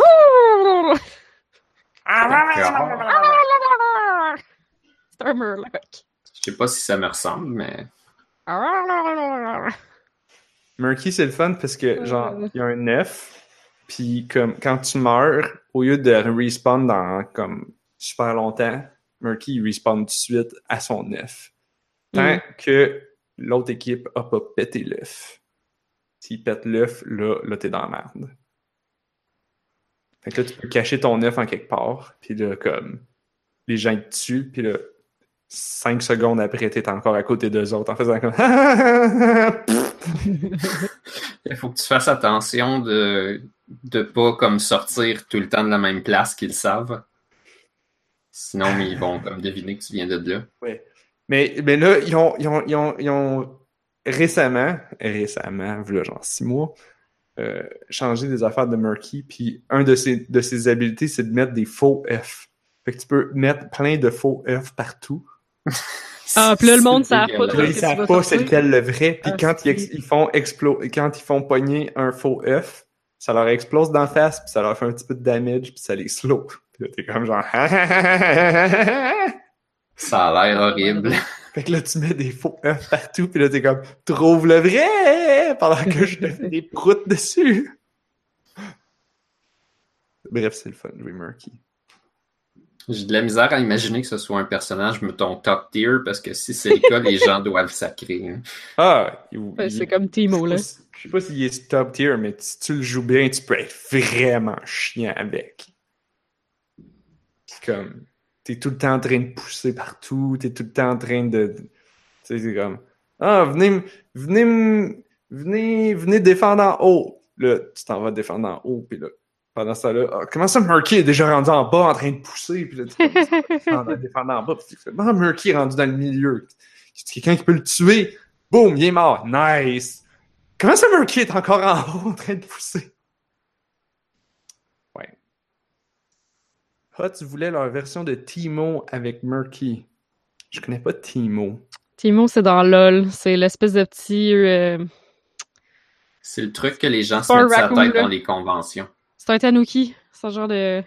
D'accord. C'est un Murloc. Je sais pas si ça me ressemble, mais Murky, c'est le fun parce que, genre, il y a un œuf, puis comme, quand tu meurs, au lieu de respawn dans, comme, super longtemps, Murky, il respawn tout de suite à son œuf. Tant Mm. que l'autre équipe a pas pété l'œuf. S'il pète l'œuf, là, là, t'es dans la merde. Fait que là, tu peux cacher ton œuf en quelque part, puis là, comme, les gens te tuent, puis là, cinq secondes après, t'es encore à côté d'eux autres en faisant comme... il faut que tu fasses attention de de pas comme sortir tout le temps de la même place qu'ils savent. Sinon, ils vont comme deviner que tu viens de là. Mais, mais là, ils ont, ils ont, ils ont, ils ont récemment, récemment, voilà, genre six mois, euh, changé des affaires de Murky, puis un de ses, de ses habiletés, c'est de mettre des faux F. Fait que tu peux mettre plein de faux F partout. Ah, puis là, le monde savent pas là, ils savent pas c'est lequel le vrai, puis Ah, quand ils, font explo quand ils font pogner un faux F, ça leur explose d'en face, puis ça leur fait un petit peu de damage, puis ça les slow. Puis là, t'es comme genre... Ça a l'air horrible. Fait que là, tu mets des faux œufs partout, puis là, t'es comme, trouve le vrai! Pendant que je te fais des proutes dessus. Bref, c'est le fun, jouer Murky. J'ai de la misère à imaginer que ce soit un personnage, mettons, top tier, parce que si c'est le cas, les gens doivent sacrer. hein. Ah, il- Ouais, il- c'est comme Timo, là. Je sais pas s'il est top tier, mais si tu le joues bien, tu peux être vraiment chiant avec. C'est comme, t'es tout le temps en train de pousser partout, t'es tout le temps en train de, tu sais, c'est comme, ah, venez, venez, venez, venez défendre en haut. Là, tu t'en vas défendre en haut, puis là, pendant ça là, ah, comment ça, Murky est déjà rendu en bas en train de pousser, puis là, défendre, défendre en bas, puis ah, Murky est rendu dans le milieu? C'est quelqu'un qui peut le tuer? Boum, il est mort. Nice. Comment ça, Murky est encore en haut en train de pousser? Ouais. Ah, tu voulais leur version de Timo avec Murky. Je connais pas Timo. Timo, c'est dans LOL. C'est l'espèce de petit. euh, C'est le truc que les gens se mettent sa tête là. dans les conventions. C'est un Tanuki. C'est un genre de.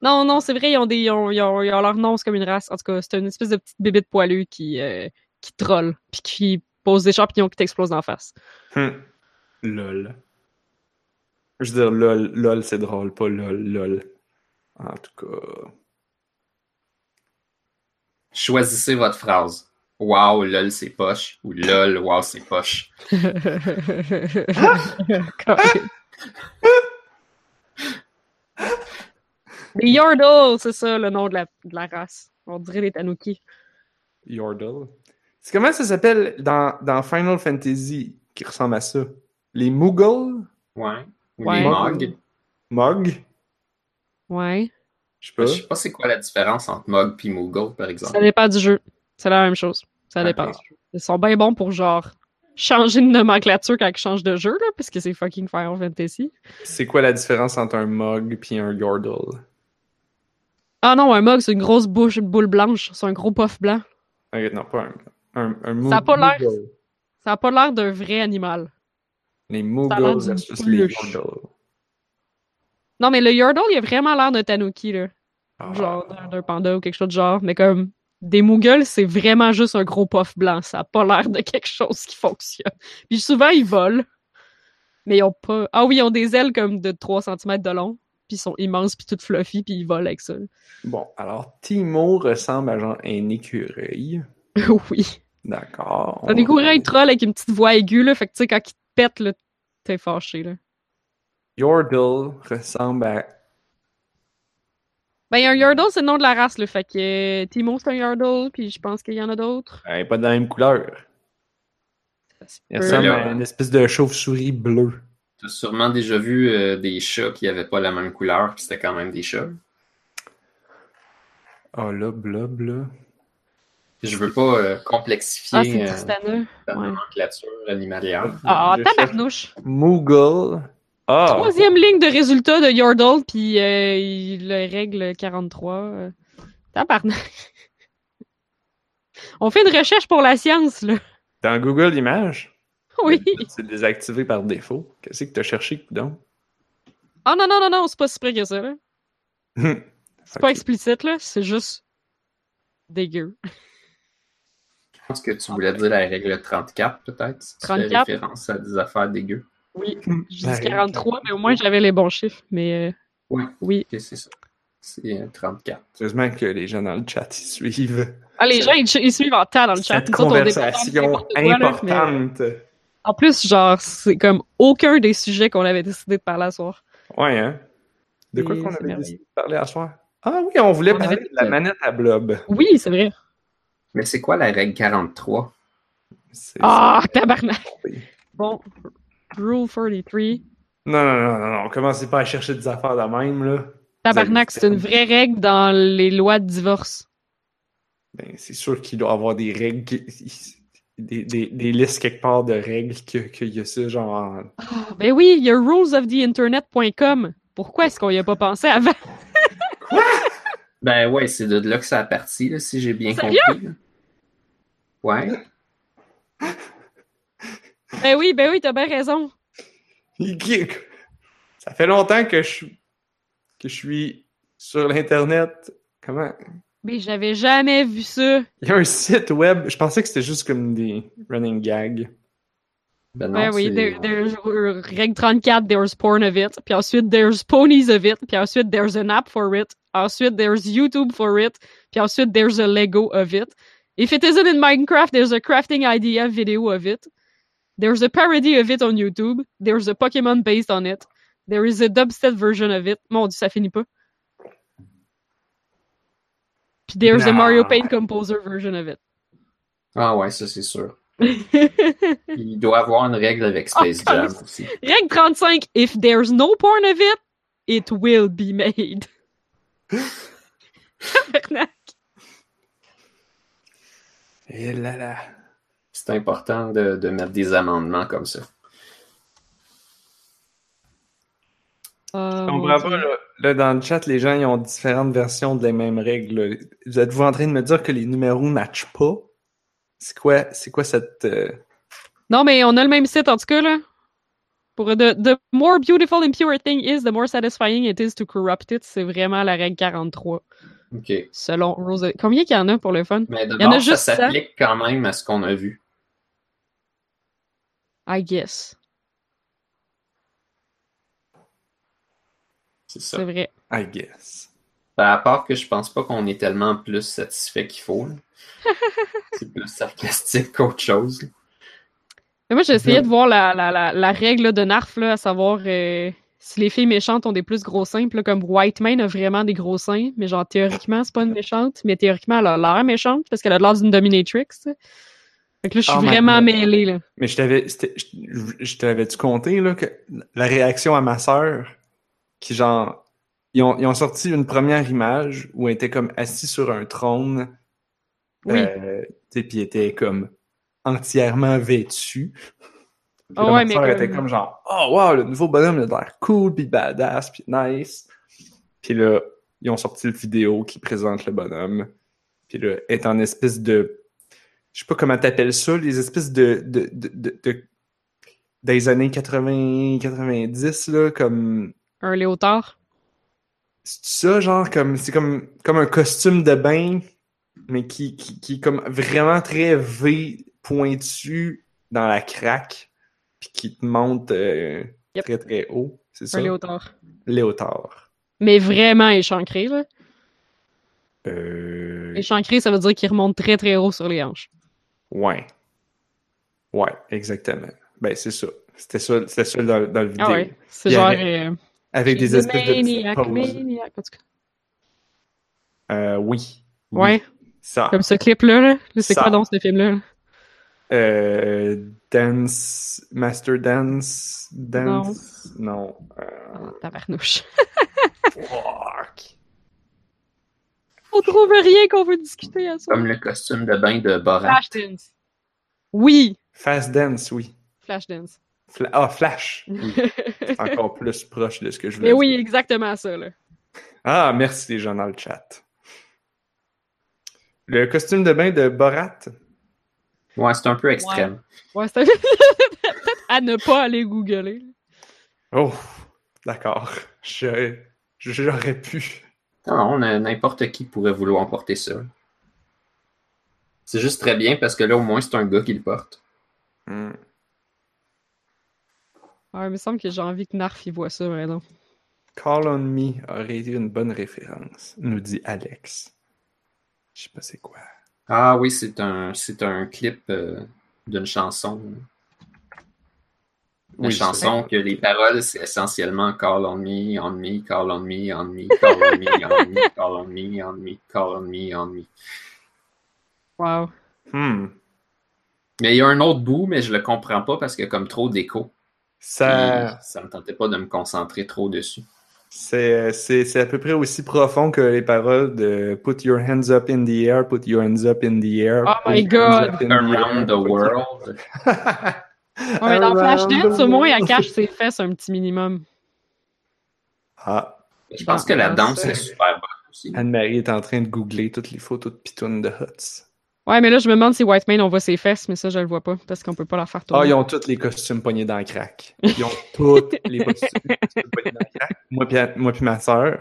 Non, non, c'est vrai, ils ont, des, ils ont, ils ont- ils ont leur nom, c'est comme une race. En tout cas, c'est une espèce de petite bébite poilue qui, euh, qui troll, puis qui pose des champignons qui t'explosent en face. Hum. LOL. Je veux dire, LOL, LOL c'est drôle, pas LOL, LOL. En tout cas. Choisissez votre phrase. Wow, lol, c'est poche. Ou lol, wow, c'est poche. Les Yordle, c'est ça le nom de la, de la race. On dirait les Tanuki. Yordle. C'est comment ça s'appelle dans, dans Final Fantasy qui ressemble à ça? Les Mughals? Ouais. Ou Ouais. les Mog. Mog? Ouais. Je sais pas. Je sais pas c'est quoi la différence entre Mog et Moogle, par exemple. Ça dépend du jeu. C'est la même chose. Ça dépend. Ils sont bien bons pour genre changer de nomenclature quand ils changent de jeu, là, parce que c'est fucking Final Fantasy. C'est quoi la différence entre un Mog et un Yordle? Ah non, un mug, c'est une grosse bouche, une boule blanche. C'est un gros puff blanc. Ok, non, pas un. Un, un Ça a pas l'air-. Ça a pas l'air d'un vrai animal. Les d'une versus les peluche. Yordle. Non, mais le Yordle, il a vraiment l'air d'un Tanuki, là. Ah. Genre d'un- d'un panda ou quelque chose de genre. Mais comme des Mughals, c'est vraiment juste un gros puff blanc. Ça a pas l'air de quelque chose qui fonctionne. Puis souvent, ils volent. Mais ils ont pas. Ah oui, ils ont des ailes comme de 3 cm de long. Puis ils sont immenses, puis toutes fluffy, puis ils volent avec ça. Bon, alors Timo ressemble à genre un écureuil. oui. D'accord. T'as des courants troll avec une petite voix aiguë, là. Fait que tu sais, quand ils te pètent, là, t'es fâché, là. Yordle ressemble à. Ben, un Yordle, c'est le nom de la race, là. Fait que euh, Timo, c'est un Yordle, puis je pense qu'il y en a d'autres. Est pas de la même couleur. Il ressemble à une espèce de chauve-souris bleue. T'as sûrement déjà vu euh, des chats qui avaient pas la même couleur, puis c'était quand même des chats. Ah là, blob, là. Je veux pas euh, Ah, complexifier c'est euh, la Ouais. nomenclature animalière. Ah, Je tabarnouche. Moogle. Ah! Troisième ligne de résultat de Yordle, puis euh, il le règle 43. euh. Tabarnak. On fait une recherche pour la science, là. Dans Google Images? Oui. C'est désactivé par défaut. Qu'est-ce que t'as cherché, donc? Ah non, non, non, non, c'est pas si près que ça, là. C'est pas explicite, là. C'est juste dégueu. Je pense que tu voulais dire la règle 34, peut-être. si Tu fais 34? référence à des affaires dégueu. Oui. Je dis règle 43, mais au moins j'avais les bons chiffres. Mais euh, oui. Ok, c'est ça. C'est euh, 34. Heureusement que les gens dans le chat ils suivent Ah, les gens, ils, ils suivent en temps dans le chat. cette Nous autres, on débat conversation n'importe quoi, là, mais- importante. En plus, genre, c'est comme aucun des sujets qu'on avait décidé de parler à soir. Ouais, hein? De quoi qu'on avait décidé de parler à soir? Ah oui, on voulait On parler avait- de la manette à blob. Oui, c'est vrai. Mais c'est quoi la règle 43? C'est- Ah, tabarnak. Bon, Rule 43. Non, non, non, non, non, commencez pas à chercher des affaires de même, là. Tabarnak, c'est une vraie règle dans les lois de divorce. Ben, c'est sûr qu'il doit y avoir des règles, qui- des, des, des listes quelque part de règles que- qu'il y a ça, genre. en- Ah, ben oui, il y a rulesoftheinternet.com. Pourquoi est-ce qu'on y a pas pensé avant? Ben ouais, c'est de là que ça a parti, là, si j'ai bien Sérieux? compris. là. Ouais. Ben oui, ben oui, t'as bien raison. Ça fait longtemps que je, que je suis sur l'Internet. Comment? Mais j'avais jamais vu ça. Il y a un site web. Je pensais que c'était juste comme des running gags. Ben non, Ouais, oui, there- there's euh, règle 34, there's porn of it. Puis ensuite, there's ponies of it. Puis ensuite, there's an app for it. Ensuite, there's YouTube for it. Puis ensuite, there's a Lego of it. If it isn't in Minecraft, there's a crafting idea video of it. There's a parody of it on YouTube. There's a Pokemon based on it. There is a dubstep version of it. Mon dieu, ça finit pas. Puis there's a. Mario Paint Composer version of it. Ah ouais, ça c'est sûr. Il doit avoir une règle avec Space Ah, Jam aussi. Règle 35, if there's no porn of it, it will be made. Et là là. C'est important de, de mettre des amendements comme ça. Comprends Dieu. pas, là. Là, dans le chat, les gens ils ont différentes versions de les mêmes règles. Vous êtes-vous en train de me dire que les numéros ne matchent pas? C'est quoi, c'est quoi cette. euh, Non, mais on a le même site en tout cas, là. Pour the, the more beautiful and pure a thing is, the more satisfying it is to corrupt it. C'est vraiment la règle 43. OK. Selon Rose. Combien qu'il y en a pour le fun? Mais y en a juste ça. s'applique quand même à ce qu'on a vu. I guess. C'est ça. C'est vrai. I guess. Ben, à part que je pense pas qu'on est tellement plus satisfait qu'il faut. c'est plus sarcastique qu'autre chose. là. Mais moi, j'ai essayé de voir la, la, la, la règle là, de Narf, là, à savoir euh, si les filles méchantes ont des plus gros seins. Puis là, comme White Man a vraiment des gros seins, mais genre théoriquement, c'est pas une méchante, mais théoriquement, elle a l'air méchante parce qu'elle a l'air d'une dominatrix. tu. Fait que là, je suis Oh my vraiment God. mêlée, là. Mais je t'avais. Je, je t'avais-tu compté, là, que la réaction à ma sœur, qui genre. Ils ont, ils ont sorti une première image où elle était comme assise sur un trône. Oui. Euh, puis elle était comme entièrement vêtue. Puis Ah là, ouais, ma mais comme- était comme genre, oh wow, le nouveau bonhomme il a l'air cool, puis badass, puis nice. Puis là, ils ont sorti le vidéo qui présente le bonhomme. Puis là, est en espèce de. Je sais pas comment t'appelles ça, les espèces de. de, de, de- de- des années 80-90, là, comme. Un léotard? C'est ça, genre, comme. C'est comme, comme un costume de bain, mais qui, qui, qui est comme vraiment très V pointu dans la craque, puis qui te monte euh, Yep. très très haut. C'est ça? Un léotard. Léotard. Mais vraiment échancré, là. Euh... Échancré, ça veut dire qu'il remonte très très haut sur les hanches. Ouais. Ouais, exactement. Ben, c'est ça. C'était ça, ça dans, dans le vidéo. Ah ouais. C'est genre. avait- euh, Avec des espèces de maniac, poses. maniac, en tout cas. Euh, oui. Oui. Ouais, Ça. comme ce clip-là, là. Là, c'est quoi donc ce film-là? là? Euh, dance, Master Dance, Dance. Non. Euh, Ah, tabarnouche. fuck. On trouve rien qu'on veut discuter à ça. Comme le costume de bain de Borat. Flashdance. Oui, Fast Dance, oui. Flashdance. Fla- ah, Flash. C'est encore plus proche de ce que je voulais Mais oui, dire. exactement ça, là. Ah, merci les gens dans le chat. Le costume de bain de Borat? Ouais, c'est un peu extrême. Ouais, c'est peut-être à ne pas aller googler. Oh, d'accord. J'aurais pu. Non, n'importe qui pourrait vouloir porter ça. C'est juste très bien parce que là, au moins, c'est un gars qui le porte. Hmm. Ouais, il me semble que j'ai envie que Narf y voit ça, non. Call on Me aurait été une bonne référence, nous dit Alex. Je sais pas c'est quoi. Ah oui, c'est un, c'est un clip euh, d'une chanson. Une Oui, chanson que les paroles, c'est essentiellement Call on me, on me, call on me, on me, call on me, on me, call on me, on me, call on me, on me. Wow. Hmm. Mais il y a un autre bout, mais je le comprends pas parce qu'il y a comme trop d'écho. Ça, Ça me tentait pas de me concentrer trop dessus. c'est, c'est, c'est à peu près aussi profond que les paroles de Put your hands up in the air, put your hands up in the air. Oh my God. Around the your- world. Ouais, mais dans Flashdance, the au moins, elle cache ses fesses un petit minimum. Ah, Je pense que la danse est super bonne aussi. Anne-Marie est en train de googler toutes les photos de pitounes de Huts. Ouais, mais là, je me demande si White on voit ses fesses, mais ça, je le vois pas, parce qu'on peut pas la faire tourner. Ah, ils ont tous les costumes pognés dans le crack. Ils ont tous les costumes pognés dans le crack. Moi puis, moi ma sœur.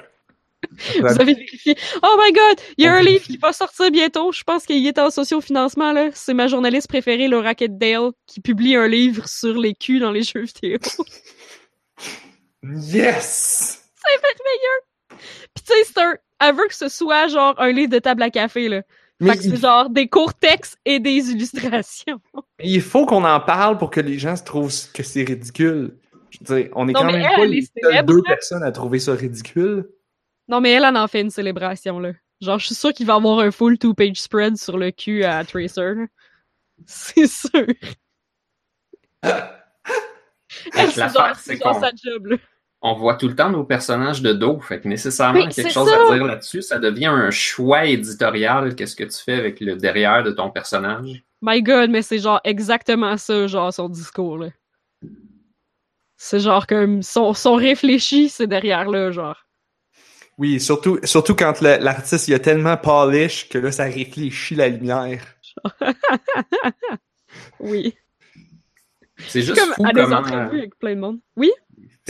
Vous avez vérifié. Oh my god! Il y a un livre qui va sortir bientôt. Je pense qu'il est en sociofinancement, là. C'est ma journaliste préférée, Laura Dale, qui publie un livre sur les culs dans les jeux vidéo. yes! C'est merveilleux! Pis tu sais, c'est un... Elle veut que ce soit, genre, un livre de table à café, là. Fait que c'est genre des courts textes et des illustrations. Il faut qu'on en parle pour que les gens se trouvent que c'est ridicule. Je veux dire, on est quand même pas les deux personnes à trouver ça ridicule. Non, mais elle, en en fait une célébration, là. Genre, je suis sûr qu'il va avoir un full two-page spread sur le cul à Tracer. C'est sûr. elle, c'est genre, c'est sa job, là on voit tout le temps nos personnages de dos. Fait que nécessairement, quelque chose à dire là-dessus. Ça devient un choix éditorial. Qu'est-ce que tu fais avec le derrière de ton personnage? My God, mais c'est genre exactement ça, genre son discours. Là. C'est genre comme son, son réfléchi, c'est derrière là, genre. Oui, surtout, surtout quand l'artiste il a tellement polish que là, ça réfléchit la lumière. oui. C'est juste comme fou à des comment... avec plein de monde. Oui?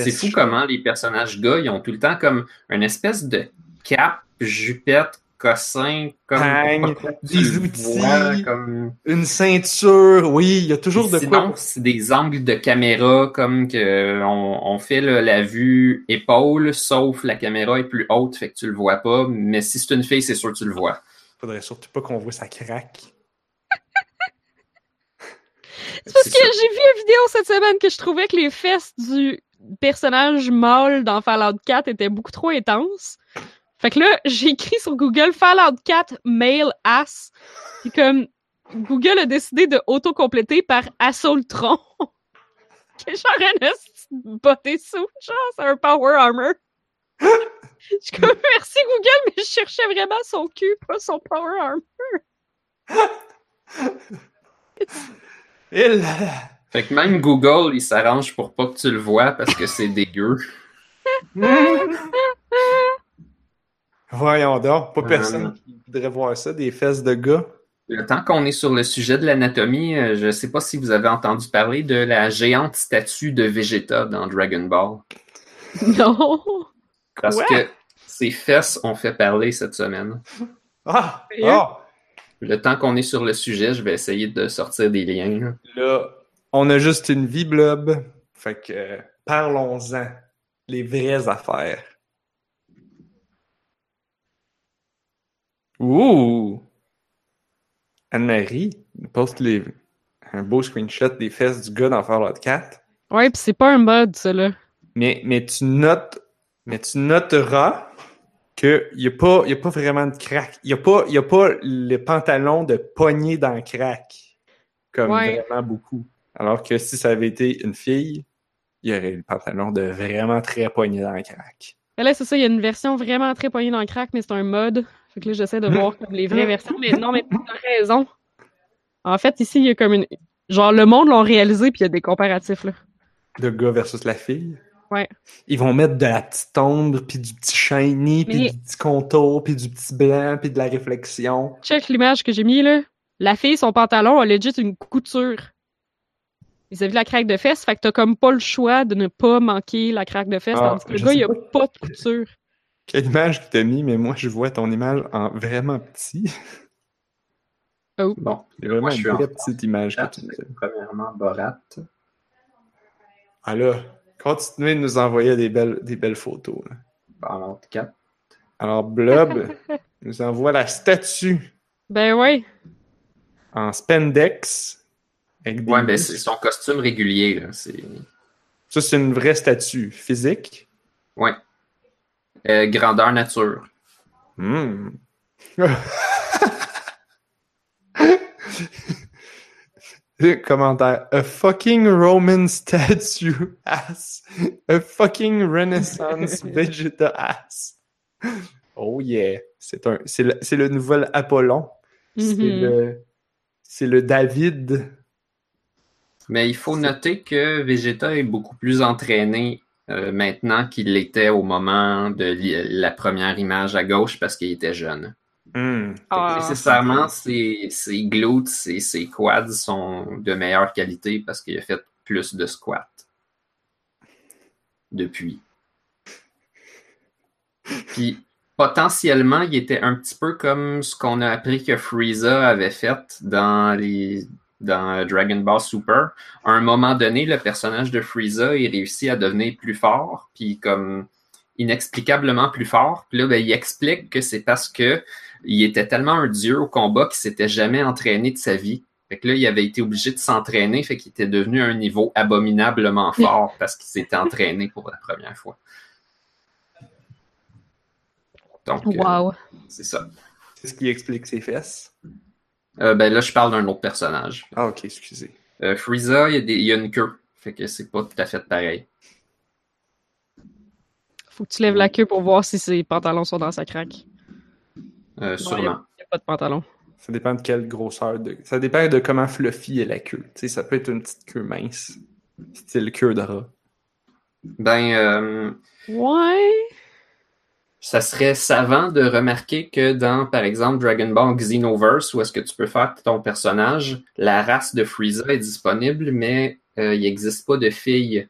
C'est fou comment les personnages gars, ils ont tout le temps comme une espèce de cap, jupette, cossin, comme des outils, comme... une ceinture, oui, il y a toujours de quoi. c'est des angles de caméra, comme que on, fait la vue épaule, sauf la caméra est plus haute, fait que tu le vois pas, mais si c'est une fille, c'est sûr que tu le vois. Faudrait surtout pas qu'on voit sa craque. c'est parce que j'ai vu une vidéo cette semaine que je trouvais que les fesses du personnage mâle dans Fallout 4 était beaucoup trop intense. Fait que là, j'ai écrit sur Google Fallout 4 male ass. Puis comme Google a décidé de auto-compléter par Assaultron. qui est genre un botté sous, genre, c'est un power armor. Je suis comme, merci Google, mais je cherchais vraiment son cul, pas son power armor. Fait que même Google, il s'arrange pour pas que tu le vois parce que c'est dégueu. Voyons donc, pas personne qui voudrait voir ça, des fesses de gars. Tant qu'on est sur le sujet de l'anatomie, euh, je sais pas si vous avez entendu parler de la géante statue de Vegeta dans Dragon Ball. Non! Parce que ses fesses ont fait parler cette semaine. Ah! ah! Le temps qu'on est sur le sujet, je vais essayer de sortir des liens. Là, on a juste une vie blob. Fait que parlons-en. Les vraies affaires. Ouh! Anne-Marie poste les... un beau screenshot des fesses du gars dans Fallout 4. Ouais, pis c'est pas un mode, ça, là. Mais, mais tu notes, mais tu noteras qu'il n'y a, pas, y a pas vraiment de crack. Il n'y a, pas, y a pas le pantalon de poignée dans le crack. Comme vraiment beaucoup. Alors que si ça avait été une fille, il y aurait le pantalon de vraiment très poigné dans le crack. là, c'est ça, il y a une version vraiment très poignée dans le crack, mais c'est un mode. Fait que là, j'essaie de voir comme les vraies versions. Mais non, mais t'as raison. En fait, ici, il y a comme une. Genre, le monde l'ont réalisé, puis il y a des comparatifs, là. Le gars versus la fille? Ouais. Ils vont mettre de la petite ombre, puis du petit shiny, puis du petit contour, puis du petit blanc, puis de la réflexion. Check l'image que j'ai mis, là. La fille, son pantalon a legit une couture ils avaient la craque de fesses, fait que t'as comme pas le choix de ne pas manquer la craque de fesses, ah, tandis que le gars, il y a pas de couture. Quelle image que t'as mis, mais moi, je vois ton image en vraiment petit. Oh. Bon, c'est vraiment une très petite image que tu as. Premièrement, Borat. Ah là, continuez de nous envoyer des belles, des belles photos. Là. Alors, 4. Alors, Blob nous envoie la statue. Ben oui. En ouais, ben c'est son costume régulier. Là. Ça, c'est une vraie statue physique? Ouais. Euh, grandeur nature. Hmm. Commentaire. A fucking Roman statue ass. A fucking Renaissance Vegeta ass. Oh yeah. C'est un, c'est le, le, nouvel Apollon. C'est le, c'est le David mais il faut noter que Vegeta est beaucoup plus entraîné euh, maintenant qu'il l'était au moment de la première image à gauche parce qu'il était jeune. Hmm. Ah. Nécessairement, ses, ses glutes et ses quads sont de meilleure qualité parce qu'il a fait plus de squats depuis. Puis potentiellement, il était un petit peu comme ce qu'on a appris que Frieza avait fait dans les dans Dragon Ball Super. À un moment donné, le personnage de Frieza, il réussit à devenir plus fort, puis comme inexplicablement plus fort. Puis là, ben, il explique que c'est parce que il était tellement un dieu au combat qu'il s'était jamais entraîné de sa vie. Fait que là, il avait été obligé de s'entraîner, fait qu'il était devenu à un niveau abominablement fort parce qu'il s'était entraîné pour la première fois. Donc, euh, c'est ça. C'est ce qui explique ses fesses. Euh, ben là, je parle d'un autre personnage. Ah, ok, excusez. Euh, Frieza, il y, a des- il y a une queue. Fait que c'est pas tout à fait pareil. Faut que tu lèves la queue pour voir si ses pantalons sont dans sa craque. Euh, Il sûrement. n'y a pas de pantalon. Ça dépend de quelle grosseur de. Ça dépend de comment fluffy est la queue. Tu sais, ça peut être une petite queue mince. Style queue de rat. Ben, euh, Ouais. Ça serait savant de remarquer que dans, par exemple, Dragon Ball Xenoverse, où est-ce que tu peux faire ton personnage, la race de Frieza est disponible, mais euh, il n'existe pas de filles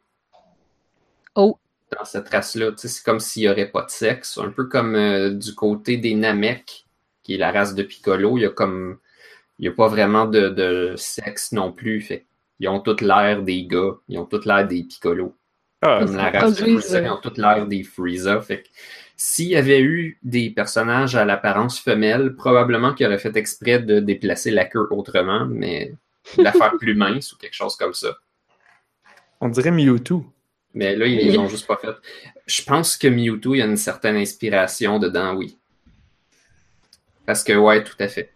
Oh. dans cette race-là. Tu sais, c'est comme s'il n'y aurait pas de sexe. Un peu comme euh, du côté des Namek, qui est la race de Piccolo, il y a comme. Il n'y a pas vraiment de, de sexe non plus. Fait ils ont toutes l'air des gars. Ils ont toutes l'air des Piccolo. Ah, Comme la race de produisent, Frieza, ils ont toute l'air des Frieza. Fait s'il y avait eu des personnages à l'apparence femelle, probablement qu'ils auraient fait exprès de déplacer la queue autrement, mais de la faire plus mince ou quelque chose comme ça. on dirait Mewtwo. Mais là, ils les ont juste pas fait. Je pense que Mewtwo, il y a une certaine inspiration dedans, oui. Parce que, ouais, tout à fait.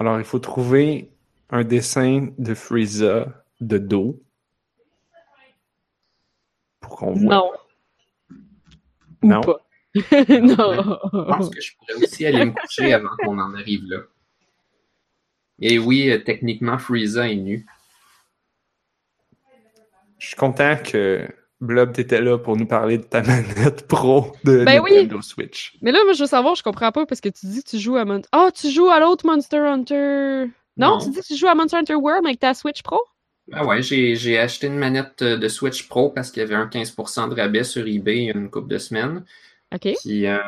Alors, il faut trouver un dessin de Frieza de dos. Pour qu'on voit. Non. Ou Non. pas. Je non. pense que je pourrais aussi aller me coucher avant qu'on en arrive là. Et oui, euh, techniquement, Frieza est nu. Je suis content que Blob t'étais là pour nous parler de ta manette pro de Ben oui. Nintendo Switch. Mais là, moi, je veux savoir, je comprends pas parce que tu dis que tu joues à Mon... Ah, tu joues à l'autre Monster Hunter. Non, Non. tu dis que tu joues à Monster Hunter World avec ta Switch Pro? Ah ouais, j'ai j'ai acheté une manette euh, de Switch Pro parce qu'il y avait un 15% de rabais sur eBay il y a une couple de semaines. OK. Puis euh,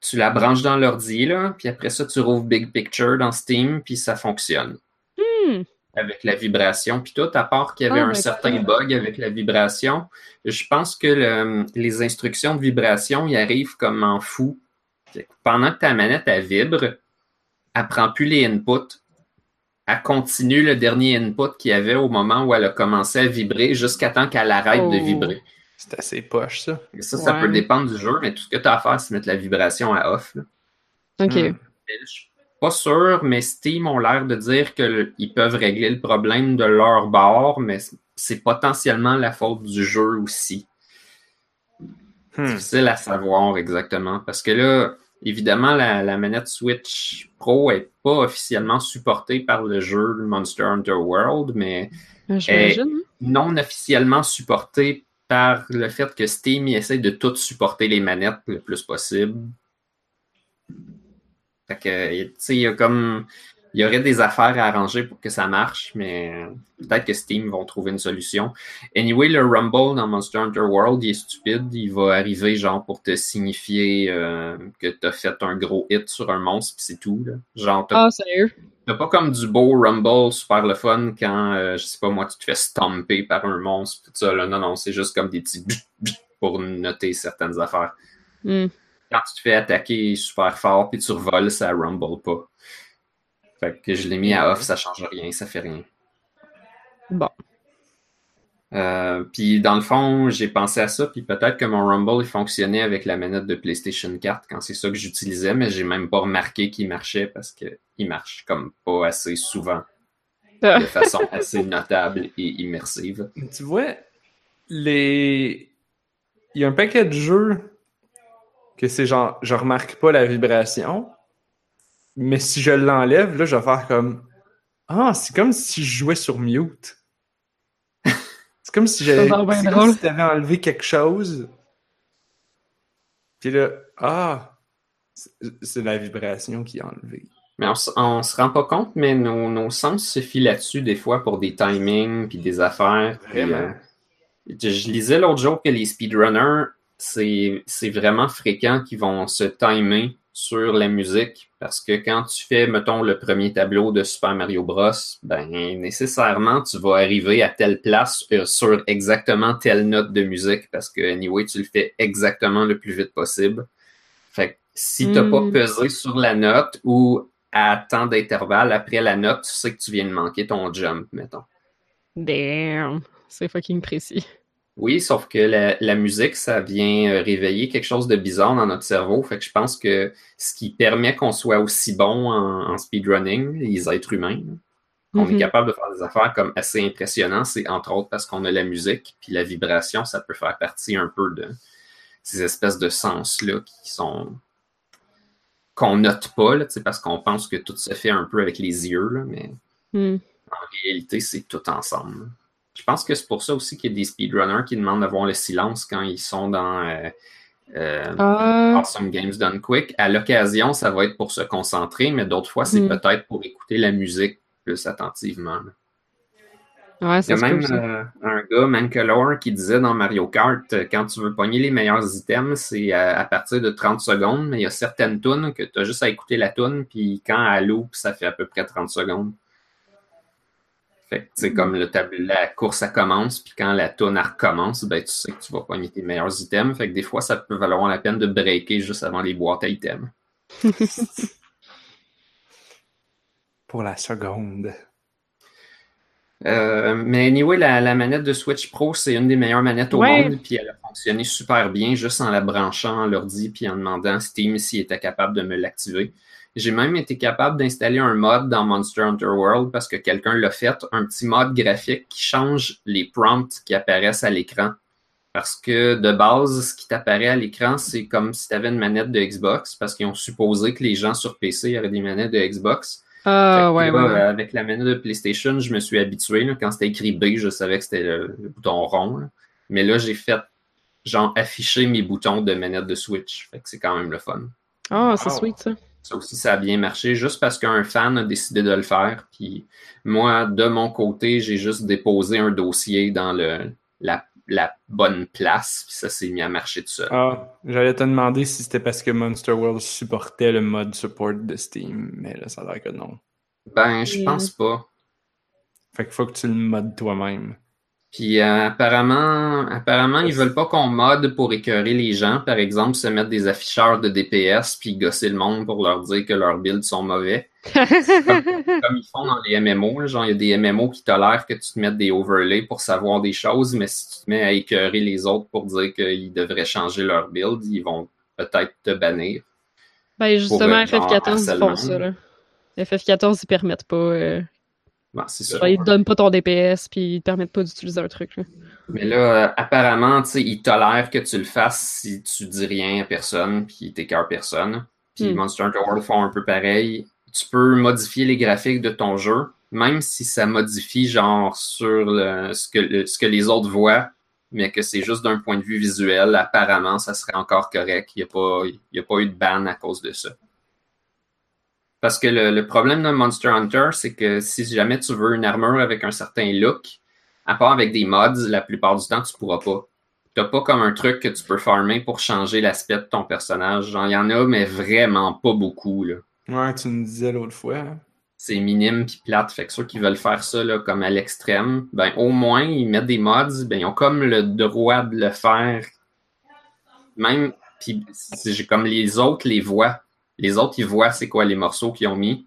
tu la branches dans l'ordi, là, puis après ça, tu rouvres Big Picture dans Steam, puis ça fonctionne. Hmm. Avec la vibration, puis tout, à part qu'il y avait Ah, un ben, certain bug avec la vibration. Je pense que le- les instructions de vibration, ils arrivent comme en fou. Pendant que ta manette, elle vibre, elle prend plus les inputs. Elle continue le dernier input qu'il y avait au moment où elle a commencé à vibrer jusqu'à temps qu'elle arrête de Oh. vibrer. C'est assez poche, ça. Et ça, ça Ouais. peut dépendre du jeu, mais tout ce que tu as à faire, c'est mettre la vibration à off. là. OK. Hmm. Mais Je suis pas sûr, mais Steam ont l'air de dire qu'ils peuvent régler le problème de leur bord, mais c'est potentiellement la faute du jeu aussi. Hmm. Difficile à savoir exactement. Parce que là, évidemment, la, la manette Switch Pro est pas officiellement supportée par le jeu Monster Hunter World, mais hein. non officiellement supportée par le fait que Steam essaie de tout supporter les manettes le plus possible. Fait que, tu sais, il y a comme. Il y aurait des affaires à arranger pour que ça marche, mais peut-être que Steam vont trouver une solution. Anyway, le Rumble dans Monster Hunter World, il est stupide. Il va arriver genre pour te signifier euh, que tu as fait un gros hit sur un monstre, puis c'est tout. Là. Genre, t'as Ah, sérieux? T'as pas comme du beau Rumble super le fun quand, euh, je sais pas moi, tu te fais stomper par un monstre, tout ça. Là. Non, non, c'est juste comme des petits pour noter certaines affaires. Hmm. Quand tu te fais attaquer super fort puis tu revoles, ça rumble pas. Fait que je l'ai mis à off, ça change rien, ça fait rien. Bon. Euh, puis dans le fond, j'ai pensé à ça, puis peut-être que mon Rumble il fonctionnait avec la manette de PlayStation 4 quand c'est ça que j'utilisais, mais j'ai même pas remarqué qu'il marchait parce que il marche comme pas assez souvent, Ah. de façon assez notable et immersive. Tu vois, les. Il y a un paquet de jeux que c'est genre, je remarque pas la vibration, mais si je l'enlève, là, je vais faire comme. Ah, c'est comme si je jouais sur mute. C'est comme si j'avais. C'est comme si t'avais enlevé quelque chose. Puis là, ah. C'est la vibration qui est enlevée. Mais on, se rend pas compte, mais nos, sens se filent là-dessus des fois pour des timings puis des affaires. Euh, je, lisais l'autre jour que les speedrunners, c'est vraiment fréquent qu'ils vont se timer sur la musique parce que quand tu fais, mettons, le premier tableau de Super Mario Bros, ben nécessairement tu vas arriver à telle place euh, sur exactement telle note de musique parce que anyway, tu le fais exactement le plus vite possible. Fait que si t'as pas hmm. pesé sur la note ou à temps d'intervalle après la note, tu sais que tu viens de manquer ton jump, mettons. Damn, c'est fucking précis. Oui, sauf que la, musique, ça vient euh, réveiller quelque chose de bizarre dans notre cerveau. Fait que je pense que ce qui permet qu'on soit aussi bon en, speedrunning, les êtres humains, on est mhm. capable de faire des affaires comme assez impressionnantes, c'est entre autres parce qu'on a la musique, puis la vibration, ça peut faire partie un peu de ces espèces de sens-là qui sont qu'on note pas, là, parce qu'on pense que tout se fait un peu avec les yeux, là, mais hmm. en réalité, c'est tout ensemble. Je pense que c'est pour ça aussi qu'il y a des speedrunners qui demandent d'avoir le silence quand ils sont dans euh, euh, ah. Awesome Games Done Quick. À l'occasion, ça va être pour se concentrer, mais d'autres fois, c'est hmm. peut-être pour écouter la musique plus attentivement. Il y a même euh, un gars, Mancolor, qui disait dans Mario Kart, euh, quand tu veux pogner les meilleurs items, c'est à, partir de 30 secondes, mais il y a certaines tunes que tu as juste à écouter la tune, puis quand elle loop, ça fait à peu près 30 secondes. Fait que, c'est comme le la course, ça commence, puis quand la tune recommence, ben, tu sais que tu vas pogner tes meilleurs items. Fait que des fois, ça peut valoir la peine de breaker juste avant les boîtes à items. Pour la seconde. Euh, mais anyway, la, la, manette de Switch Pro, c'est une des meilleures manettes au monde, puis elle a fonctionné super bien juste en la branchant en l'ordi puis en demandant à Steam s'il était capable de me l'activer. J'ai même été capable d'installer un mod dans Monster Hunter World parce que quelqu'un l'a fait, un petit mode graphique qui change les prompts qui apparaissent à l'écran. Parce que de base, ce qui t'apparaît à l'écran, c'est comme si tu avais une manette de Xbox, parce qu'ils ont supposé que les gens sur PC auraient des manettes de Xbox. Ah, ouais, Avec la manette de PlayStation, je me suis habitué. Quand c'était écrit B, je savais que c'était le, bouton rond. Mais là, j'ai fait genre afficher mes boutons de manette de Switch. Fait que c'est quand même le fun. Ah, c'est sweet ça. Ça aussi, ça a bien marché juste parce qu'un fan a décidé de le faire. Puis moi, de mon côté, j'ai juste déposé un dossier dans le, la, bonne place. Puis ça s'est mis à marcher tout seul. Ah, j'allais te demander si c'était parce que Monster World supportait le mode support de Steam. Mais là, ça a l'air que non. Ben, je pense pas. Fait qu'il faut que tu le modes toi-même. Puis euh, apparemment, apparemment, ils veulent pas qu'on mode pour écœurer les gens. Par exemple, se mettre des afficheurs de DPS puis gosser le monde pour leur dire que leurs builds sont mauvais. comme, ils font dans les MMO. genre, il y a des MMO qui tolèrent que tu te mettes des overlays pour savoir des choses, mais si tu te mets à écœurer les autres pour dire qu'ils devraient changer leur build, ils vont peut-être te bannir. Ben justement, FF14, ils font ça. Là. FF14, ils permettent pas euh, ils te donnent pas ton DPS, puis ils te permettent pas d'utiliser un truc. Mais là, euh, apparemment, ils tolèrent que tu le fasses si tu dis rien à personne, puis t'écœures personne. Puis hmm. Monster Hunter World font un peu pareil. Tu peux modifier les graphiques de ton jeu, même si ça modifie genre sur ce, que, ce que les autres voient, mais que c'est juste d'un point de vue visuel. Apparemment, ça serait encore correct. Il n'y a, pas, a pas eu de ban à cause de ça. Parce que le, problème d'un Monster Hunter, c'est que si jamais tu veux une armure avec un certain look, à part avec des mods, la plupart du temps, tu pourras pas. T'as pas comme un truc que tu peux farmer pour changer l'aspect de ton personnage. Genre, il y en a, mais vraiment pas beaucoup, là. Ouais, tu me disais l'autre fois. Hein. C'est minime puis plate. Fait que ceux qui veulent faire ça, là, comme à l'extrême, ben, au moins, ils mettent des mods, ben, ils ont comme le droit de le faire. Même, puis comme les autres les voient les autres, ils voient c'est quoi les morceaux qu'ils ont mis,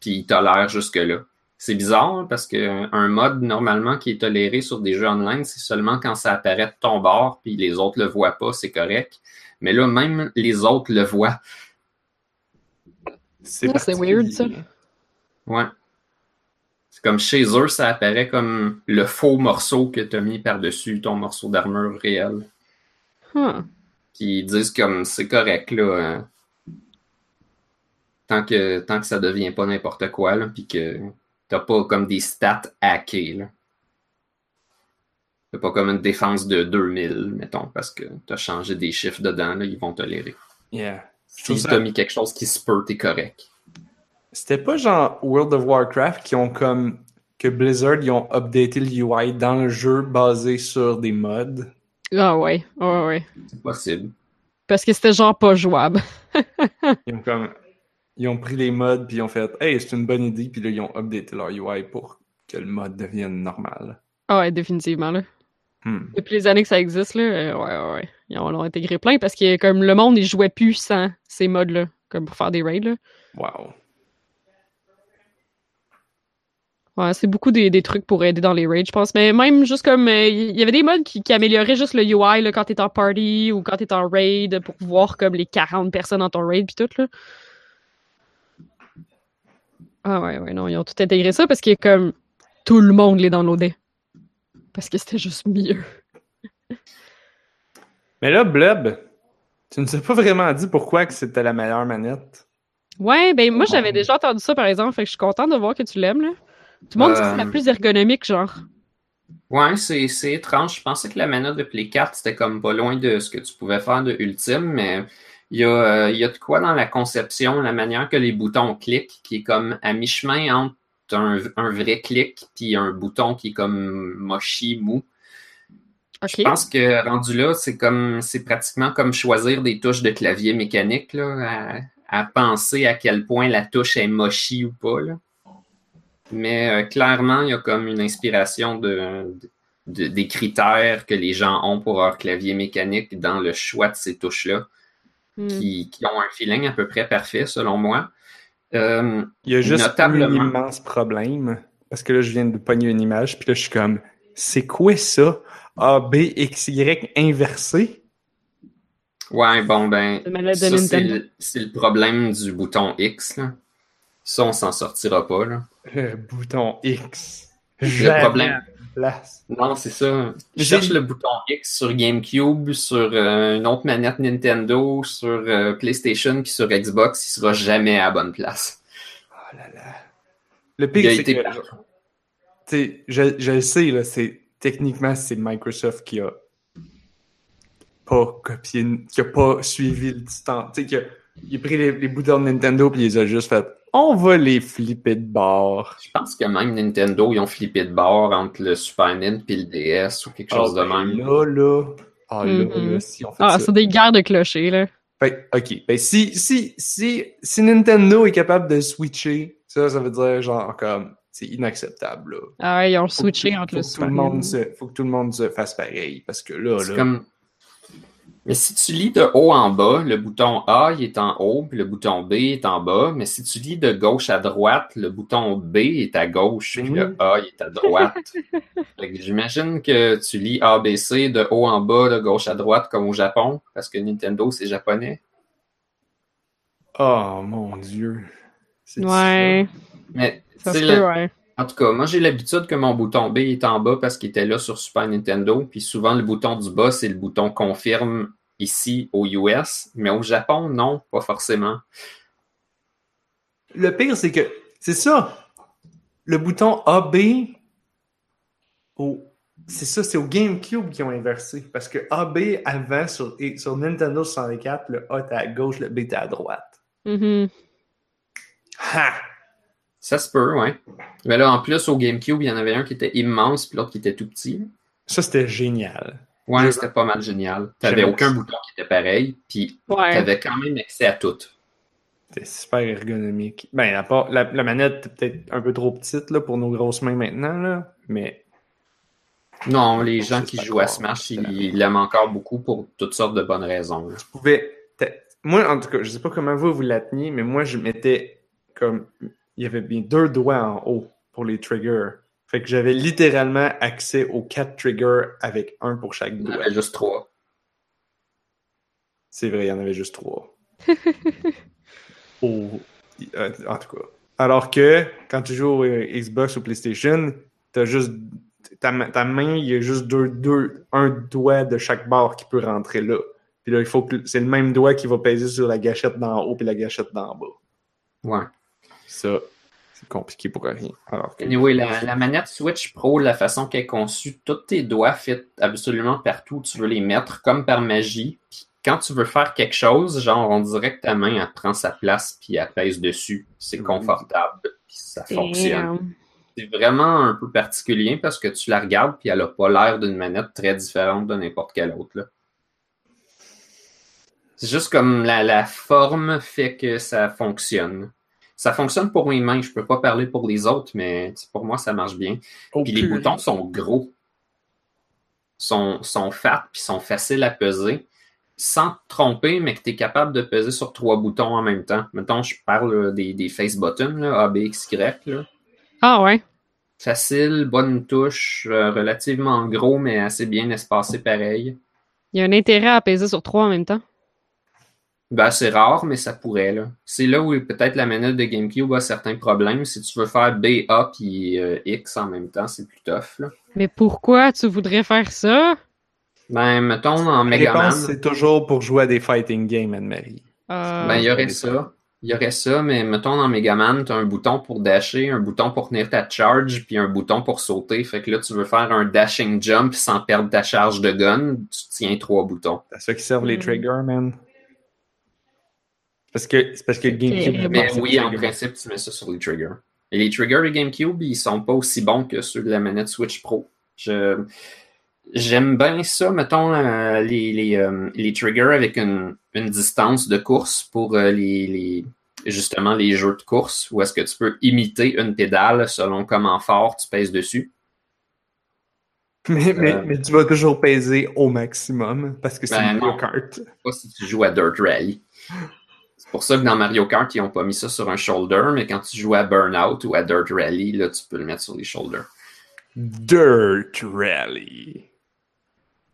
puis ils tolèrent jusque-là. C'est bizarre hein, parce qu'un mode normalement qui est toléré sur des jeux online, c'est seulement quand ça apparaît de ton bord, puis les autres le voient pas, c'est correct. Mais là, même les autres le voient. C'est weird ça. Ouais. C'est comme chez eux, ça apparaît comme le faux morceau que tu as mis par-dessus ton morceau d'armure réel. Puis ils disent comme c'est correct là. Hein tant que, tant que ça devient pas n'importe quoi, là, puis que t'as pas comme des stats hackés. Là. T'as pas comme une défense de 2000, mettons, parce que t'as changé des chiffres dedans, là, ils vont tolérer. Yeah. Si tu as mis quelque chose qui se peut, t'es correct. C'était pas genre World of Warcraft qui ont comme que Blizzard ils ont updaté le UI dans le jeu basé sur des mods? Ah ouais, ouais, ouais. C'est possible. Parce que c'était genre pas jouable. ils ont comme ils ont pris les mods puis ils ont fait Hey, c'est une bonne idée, puis là ils ont updaté leur UI pour que le mode devienne normal. Ah ouais, définitivement là. Hmm. Depuis les années que ça existe, là, euh, ouais, ouais, ouais. Ils en ont intégré plein parce que comme le monde, il jouait plus sans ces modes-là, comme pour faire des raids. Là. Wow. Ouais, c'est beaucoup des, des, trucs pour aider dans les raids, je pense. Mais même juste comme euh, il y avait des modes qui, qui amélioraient juste le UI là, quand t'es en party ou quand t'es en raid pour voir comme les 40 personnes dans ton raid puis tout là. Ah ouais, ouais, non, ils ont tout intégré ça parce que comme tout le monde les downloadait. Parce que c'était juste mieux. Mais là, Blub, tu ne sais pas vraiment dit pourquoi que c'était la meilleure manette. Ouais, ben moi j'avais déjà entendu ça par exemple, fait que je suis contente de voir que tu l'aimes là. Tout le monde dit que c'est la Euh, plus ergonomique, genre. Ouais, c'est c'est étrange. Je pensais que la manette de Play 4, c'était comme pas loin de ce que tu pouvais faire de Ultime, mais il y a, euh, il y a de quoi dans la conception, la manière que les boutons cliquent, qui est comme à mi-chemin entre un, un vrai clic puis un bouton qui est comme mochi, mou. Je pense que rendu là, c'est comme c'est pratiquement comme choisir des touches de clavier mécanique, là, à, à penser à quel point la touche est mochi ou pas. Là. Mais euh, clairement, il y a comme une inspiration de, de- des critères que les gens ont pour leur clavier mécanique dans le choix de ces touches-là, Hmm. qui, qui ont un feeling à peu près parfait, selon moi. Euh, Il y a juste Notablement. un immense problème. Parce que là, je viens de pogner une image, puis là, je suis comme, c'est quoi ça? A, B, X, Y inversé? ouais, bon, ben, ça, c'est le, problème du bouton X. Là. Ça, on s'en sortira pas. Là. Le bouton X. Le problème, Place. Non, c'est ça. Je cherche le bouton X sur GameCube, sur euh, une autre manette Nintendo, sur euh, PlayStation, puis sur Xbox, il sera jamais à la bonne place. Oh là là. Le pire, c'est que, partout. tu sais, je, je le sais, là, c'est, techniquement, c'est Microsoft qui a pas copié, qui a pas suivi le temps. Tu sais, qui a, il a pris les, les boutons de Nintendo puis il les a juste fait, on va les flipper de bord. Je pense que même Nintendo, ils ont flippé de bord entre le Super Nintendo et le DS ou quelque chose de Ah, ben même. Là, là, ah, là, là, si on fait Ah, ça. c'est des guerres de clochers, là. Fait, ok, ben si, si, si, si Nintendo est capable de switcher, ça, ça veut dire genre comme, c'est inacceptable, là. Ah ouais, ils ont switché entre faut le Super le monde Nintendo. se, faut que tout le monde se fasse pareil, parce que là, C'est là, comme... Mais si tu lis de haut en bas, le bouton A il est en haut, puis le bouton B est en bas. Mais si tu lis de gauche à droite, le bouton B est à gauche, puis le. A il est à droite. J'imagine que tu lis A, B, C de haut en bas, de gauche à droite, comme au Japon, parce que Nintendo c'est japonais. oh mon dieu. C'est Ouais, Mais ça se sais, peut, le- ouais. En tout cas, moi j'ai l'habitude que mon bouton B est en bas parce qu'il était là sur Super Nintendo. Puis souvent le bouton du bas, c'est le bouton confirme ici aux US. Mais au Japon, non, pas forcément. Le pire, c'est que, c'est ça, le bouton AB, au, c'est ça, c'est au GameCube qu'ils ont inversé, parce que AB, avant, sur, et sur Nintendo 64, le A était à gauche, le B était à droite. Mhm. Ha! Ça se peut, ouais. Mais là, en plus, au GameCube, il y en avait un qui était immense, puis l'autre qui était tout petit. Ça, c'était génial. Ouais, Je- c'était pas mal génial. T'avais aucun ça. bouton qui était pareil, puis Ouais. t'avais quand même accès à tout. C'était super ergonomique. Ben, part, la, la manette était peut-être un peu trop petite là, pour nos grosses mains maintenant, là, mais Non, les gens qui jouent à. Smash, ils l'aiment encore beaucoup pour toutes sortes de bonnes raisons. là. tu pouvais. Moi, en tout cas, je sais pas comment vous vous la teniez, mais moi, je mettais comme. Il y avait bien deux doigts en haut pour les triggers. Fait que j'avais littéralement accès aux quatre triggers avec un pour chaque Il y en doigt. avait juste trois. C'est vrai, il y en avait juste trois. Euh, En tout cas. Alors que quand tu joues au Xbox ou PlayStation, t'as juste. Ta, ta main, il y a juste deux, deux, un doigt de chaque barre qui peut rentrer là. Puis là, il faut que c'est le même doigt qui va peser sur la gâchette d'en haut puis la gâchette d'en bas. Ouais. Ça, c'est compliqué pour rien. Alors que, Anyway, la, la manette Switch Pro, la façon qu'elle est conçue, tous tes doigts fit absolument partout où tu veux les mettre, comme par magie. Puis quand tu veux faire quelque chose, genre, on dirait que ta main, elle prend sa place puis elle pèse dessus. C'est Mhm. confortable puis ça fonctionne. C'est vraiment un peu particulier parce que tu la regardes puis elle a pas l'air d'une manette très différente de n'importe quelle autre. là. C'est juste comme la, la forme fait que ça fonctionne. Ça fonctionne pour mes mains, je peux pas parler pour les autres, mais pour moi, ça marche bien. Oh, Puis les boutons sont gros, sont, sont fat, puis sont faciles à peser, sans te tromper, mais que tu es capable de peser sur trois boutons en même temps. Mettons, je parle des, des face buttons, là, A, B, X, Y. Là. Ah ouais. Facile, bonne touche, euh, relativement gros, mais assez bien espacé pareil. Il y a un intérêt à peser sur trois en même temps. Ben, c'est rare, mais ça pourrait. là. C'est là où peut-être la manette de GameCube a certains problèmes. Si tu veux faire B, A puis euh, X en même temps, c'est plus tough. Là. Mais pourquoi tu voudrais faire ça? Ben, mettons en Megaman. réponse, c'est toujours pour jouer à des fighting games, Anne-Marie. Euh, Ben, il y aurait ça. Il y aurait ça, mais mettons dans Megaman, tu as un bouton pour dasher, un bouton pour tenir ta charge, puis un bouton pour sauter. Fait que là, tu veux faire un dashing jump sans perdre ta charge de gun, tu tiens trois boutons. C'est ça qui servent les Mm. triggers, man. Parce que, c'est parce que GameCube. Mais oui, en principe, tu mets ça sur les triggers. Et les triggers de GameCube, ils sont pas aussi bons que ceux de la manette Switch Pro. Je... J'aime bien ça, mettons, euh, les, les, euh, les triggers avec une, une distance de course pour euh, les, les- justement les jeux de course, où est-ce que tu peux imiter une pédale selon comment fort tu pèses dessus. Mais, mais, Euh, mais tu vas toujours peser au maximum parce que c'est Ben Mario non. Kart. Pas si tu joues à Dirt Rally. C'est pour ça que dans Mario Kart, ils n'ont pas mis ça sur un shoulder, mais quand tu joues à Burnout ou à Dirt Rally, là, tu peux le mettre sur les shoulders. Dirt Rally.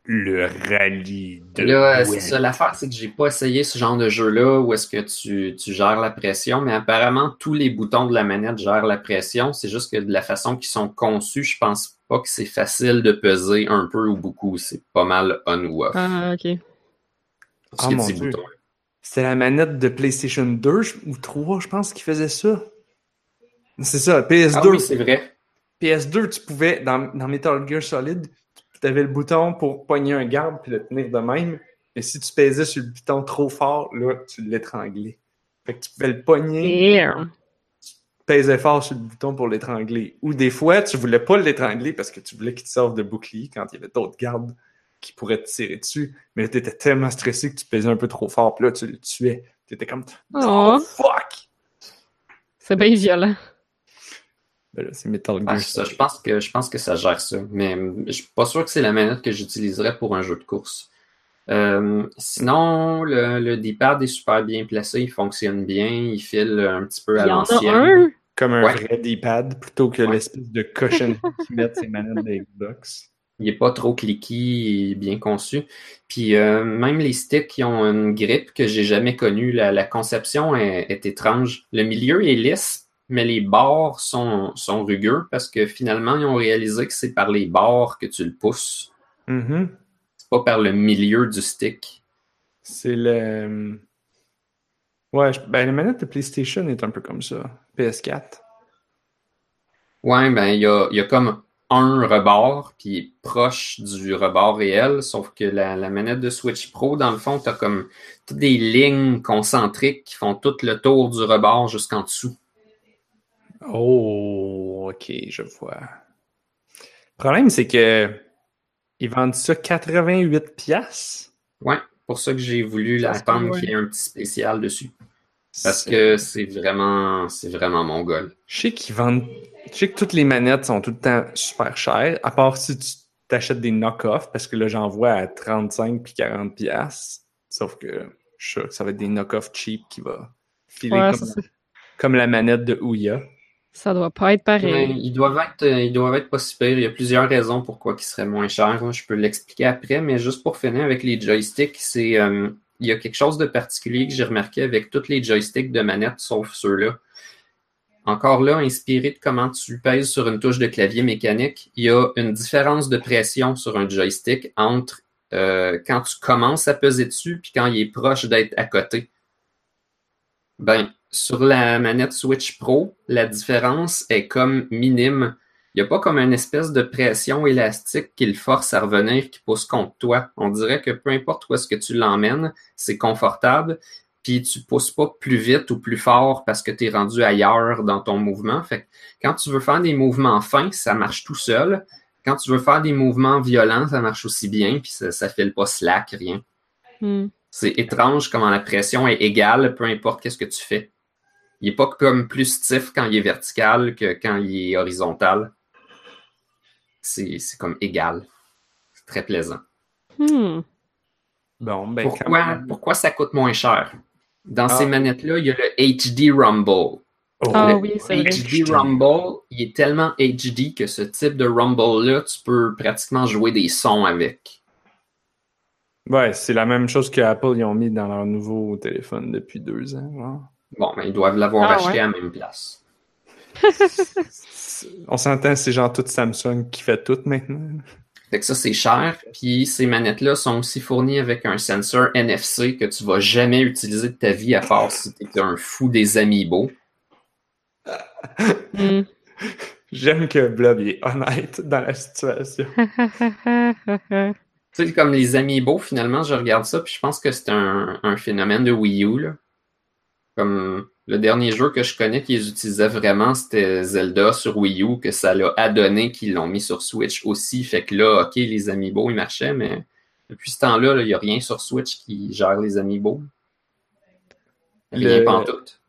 Le rallye de. Là, c'est ça. L'affaire, c'est que j'ai pas essayé ce genre de jeu-là où est-ce que tu, tu gères la pression, mais apparemment, tous les boutons de la manette gèrent la pression. C'est juste que de la façon qu'ils sont conçus, je pense pas que c'est facile de peser un peu ou beaucoup. C'est pas mal on ou off. Ah, ok. Parce Ah, que mon ces Dieu. boutons- C'était la manette de PlayStation 2 je- ou 3, je pense, qui faisait ça. C'est ça, PS2. Ah oui, c'est vrai. PS2, tu pouvais, dans, dans Metal Gear Solid, tu avais le bouton pour pogner un garde puis le tenir de même. Et si tu pesais sur le bouton trop fort, là, tu l'étranglais. Fait que tu pouvais le pogner, Damn. pesais fort sur le bouton pour l'étrangler. Ou des fois, tu voulais pas l'étrangler parce que tu voulais qu'il te serve de bouclier quand il y avait d'autres gardes qui pourraient te tirer dessus. Mais tu étais tellement stressé que tu pesais un peu trop fort, puis là, tu le tuais. Tu étais comme Oh, Oh fuck! c'est bien violent. Ben là, c'est Metal Gear Ah, ça. Je pense que je pense que ça gère ça. Mais euh, je suis pas sûr que c'est la manette que j'utiliserais pour un jeu de course. Euh, sinon, le, le D-pad est super bien placé, il fonctionne bien, il file un petit peu Il à y en a l'ancienne. un? Comme un Ouais. vrai D-pad plutôt que Ouais. l'espèce de cochonnerie qu'ils mettent ces manettes de Xbox. Il est pas trop et bien conçu. Puis euh, même les sticks qui ont une grippe que j'ai jamais connue, la, la conception est, est étrange. Le milieu est lisse, mais les bords sont, sont rugueux parce que finalement, ils ont réalisé que c'est par les bords que tu le pousses. Mhm. C'est pas par le milieu du stick. C'est le. Ouais, je- ben, la manette de PlayStation est un peu comme ça. PS4. Ouais, ben il y a, il y a comme un rebord, puis proche du rebord réel, sauf que la, la manette de Switch Pro, dans le fond, tu as comme toutes des lignes concentriques qui font tout le tour du rebord jusqu'en dessous. Oh, ok, je vois. Le problème, c'est que ils vendent ça 88 pièces. Ouais, pour ça que j'ai voulu Ça, la c'est attendre ouais. qu'il y ait un petit spécial dessus. Parce que c'est vraiment, c'est vraiment mon goal. Je sais qu'ils vendent. Je sais que toutes les manettes sont tout le temps super chères, à part si tu t'achètes des knock-off, parce que là, j'en vois à 35 puis 40 pièces. Sauf que je suis sûr que ça va être des knock-off cheap qui va filer Ouais, comme, la manette de Ouya. ça doit pas être Mais pareil. ils doivent être, ils doivent être pas pires. Il y a plusieurs raisons pourquoi ils seraient moins chers. Je peux l'expliquer après, mais juste pour finir avec les joysticks, c'est, euh, il y a quelque chose de particulier que j'ai remarqué avec tous les joysticks de manette, sauf ceux-là. Encore là, inspiré de comment tu pèses sur une touche de clavier mécanique, il y a une différence de pression sur un joystick entre euh, quand tu commences à peser dessus puis quand il est proche d'être à côté. Ben, sur la manette Switch Pro, la différence est comme minime. Il n'y a pas comme une espèce de pression élastique qui le force à revenir, qui pousse contre toi. On dirait que peu importe où est-ce que tu l'emmènes, c'est confortable, puis tu pousses pas plus vite ou plus fort parce que tu es rendu ailleurs dans ton mouvement. Fait que quand tu veux faire des mouvements fins, ça marche tout seul. Quand tu veux faire des mouvements violents, ça marche aussi bien, puis ça, ça fait le pas slack, rien. Hmm. C'est étrange comment la pression est égale, peu importe qu'est-ce que tu fais. Il n'est pas comme plus stiff quand il est vertical que quand il est horizontal. C'est c'est comme égal. C'est très plaisant. Hmm. Bon, ben, quand Pourquoi, même. pourquoi ça coûte moins cher? Dans Ah. ces manettes-là, il y a le HD Rumble. Oh, Ah Le oui, c'est vrai. HD Rumble, il est tellement HD que ce type de Rumble-là, tu peux pratiquement jouer des sons avec. Ouais, c'est la même chose que Apple ils ont mis dans leur nouveau téléphone depuis deux ans. genre. Bon, mais ils doivent l'avoir Ah, acheté ouais. à la même place. On s'entend, c'est genre tout Samsung qui fait tout maintenant. Fait que ça, c'est cher. Puis ces manettes-là sont aussi fournies avec un sensor NFC que tu vas jamais utiliser de ta vie à part si tu es un fou des amiibo. Hmm. J'aime que Blob est honnête dans la situation. Tu sais, comme les amiibo, finalement, je regarde ça, puis je pense que c'est un, un phénomène de Wii U. Là. Comme le dernier jeu que je connais qui les utilisait vraiment, c'était Zelda sur Wii U, que ça l'a adonné qu'ils l'ont mis sur Switch aussi. Fait que là, ok, les amiibo, ils marchaient, mais depuis ce temps-là, là, il n'y a rien sur Switch qui gère les amiibo. Rien Le- pantoute.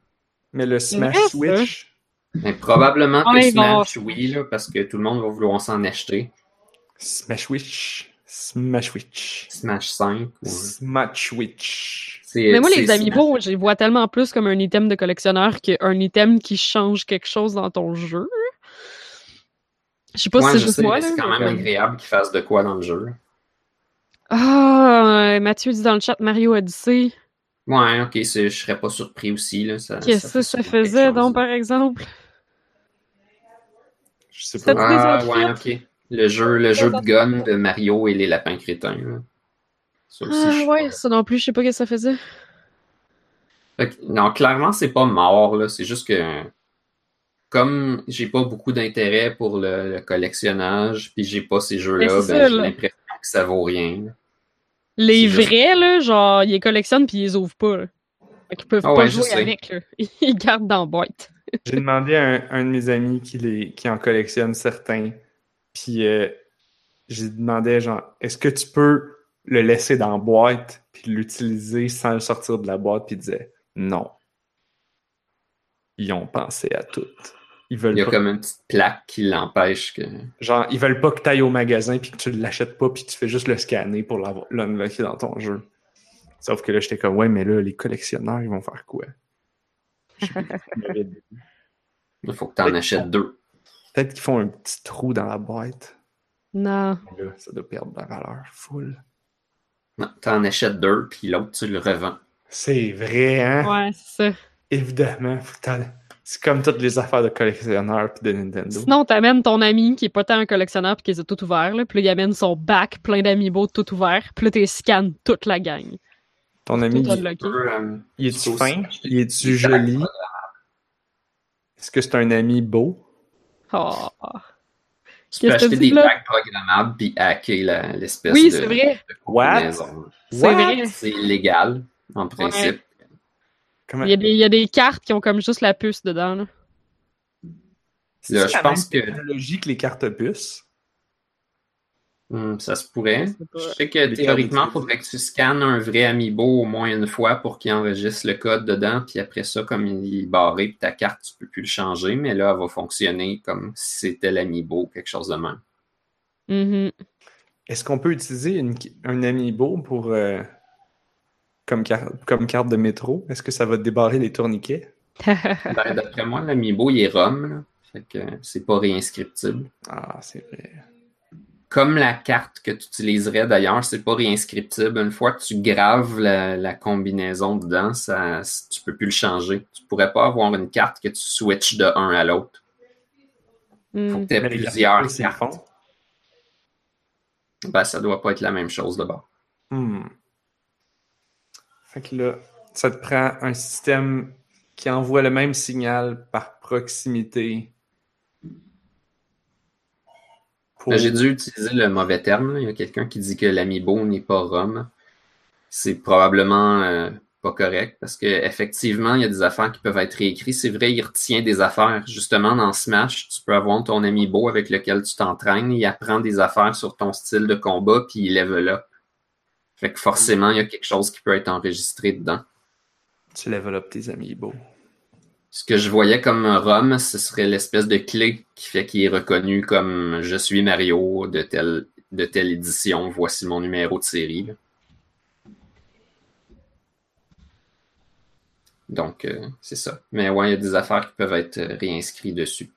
Mais le Smash vrai. Switch, Mais probablement que ils vont- Smash, oui, là, parce que tout le monde va vouloir s'en acheter. Smash Switch, Smash Switch, Smash 5. ou- Smash Switch. c'est- Mais moi, les amiibo, je les vois tellement plus comme un item de collectionneur qu'un item qui change quelque chose dans ton jeu. Je sais pas Ouais, si c'est je juste sais, moi. c'est quand même comme- agréable qu'ils fassent de quoi dans le jeu. Ah, Mathieu dit dans le chat Mario Odyssey. Ouais, ok, je serais pas surpris aussi. Là, ça, Qu'est-ce que ça quelque faisait donc, par exemple? Je sais pas. Ah, ouais, ok. Le jeu, le jeu de gun de Mario et les lapins crétins. là. Ça aussi, Ah, ouais, pas- ça non plus, je sais pas ce que ça faisait. Fait que, non, clairement, c'est pas mort, là. C'est juste que comme j'ai pas beaucoup d'intérêt pour le, le collectionnage, puis j'ai pas ces jeux-là, ben, j'ai l'impression que ça vaut rien. Les juste- vrais, là, genre, ils les collectionnent puis ils les ouvrent pas. Là. Fait qu'ils peuvent Ah pas ouais, jouer sais. avec, là. Ils gardent dans la boîte. J'ai demandé à un, un de mes amis qui, les, qui en collectionne certains, puis euh, j'ai demandé genre, est-ce que tu peux le laisser dans la boîte puis l'utiliser sans le sortir de la boîte, puis il disait non. Ils ont pensé à tout. Ils veulent Il y a pas, comme une petite plaque qui l'empêche que. genre, ils veulent pas que tu ailles au magasin puis que tu l'achètes pas puis tu fais juste le scanner pour l'avoir- l'unlocker dans ton jeu. Sauf que là, j'étais comme, ouais, mais là, les collectionneurs, ils vont faire quoi? Je. Il faut que tu en achètes deux. Peut-être qu'ils font un petit trou dans la boîte. Non. Là, ça doit perdre de la valeur full. Non, tu en achètes deux, puis l'autre, tu le revends. C'est vrai, hein? Ouais, c'est ça. Évidemment. faut que t'en- C'est comme toutes les affaires de collectionneurs puis de Nintendo. Sinon, t'amènes ton ami qui est pas tant un collectionneur puis qui les a tout ouverts, là. Puis là, il amène son bac plein d'amiibo tout ouverts. Puis là, t'es scannes toute la gang. Ton ami, Tout il, unlocké. Euh, il tu est-tu fin? Il est-tu joli? Est-ce que c'est un ami beau? Oh. Tu peux acheter des packs programmables puis hacker l'espèce Oui, de, c'est vrai. de What? combinaison. C'est vrai. C'est légal, en principe. Comment... Il y, a des, il y a des cartes qui ont comme juste la puce dedans, là. C'est Là, je la pense même que- technologie que les cartes puces. Hmm, ça se pourrait. Je sais pas. Je sais que théoriquement, il faudrait que tu scannes un vrai amiibo au moins une fois pour qu'il enregistre le code dedans, puis après ça, comme il est barré, puis ta carte, tu peux plus le changer, mais là, elle va fonctionner comme si c'était l'amiibo, quelque chose de même. Mhm. Est-ce qu'on peut utiliser une- un amiibo pour euh, comme, car- comme carte de métro? Est-ce que ça va débarrer les tourniquets? Ben, D'après moi, l'amiibo, il est ROM, là. Fait que c'est pas réinscriptible. Ah, c'est vrai. Comme la carte que tu utiliserais d'ailleurs, c'est pas réinscriptible. Une fois que tu graves la, la combinaison dedans, ça, tu peux plus le changer. Tu pourrais pas avoir une carte que tu switches de un à l'autre. Faut Mm. que tu aies Mais plusieurs cartes. Ben, ça doit pas être la même chose d'abord. Hmm. Fait que là, ça te prend un système qui envoie le même signal par proximité Ben, j'ai dû utiliser le mauvais terme. Il y a quelqu'un qui dit que l'amiibo n'est pas ROM. C'est probablement euh, pas correct parce que effectivement, il y a des affaires qui peuvent être réécrites. C'est vrai, il retient des affaires. Justement, dans Smash, tu peux avoir ton amiibo avec lequel tu t'entraînes. Il apprend des affaires sur ton style de combat, puis il level up. Fait que forcément, il y a quelque chose qui peut être enregistré dedans. Tu level up tes amiibo. Ce que je voyais comme ROM, ce serait l'espèce de clé qui fait qu'il est reconnu comme je suis Mario de telle, de telle édition, voici mon numéro de série. Donc, euh, c'est ça. Mais ouais, il y a des affaires qui peuvent être réinscrites dessus.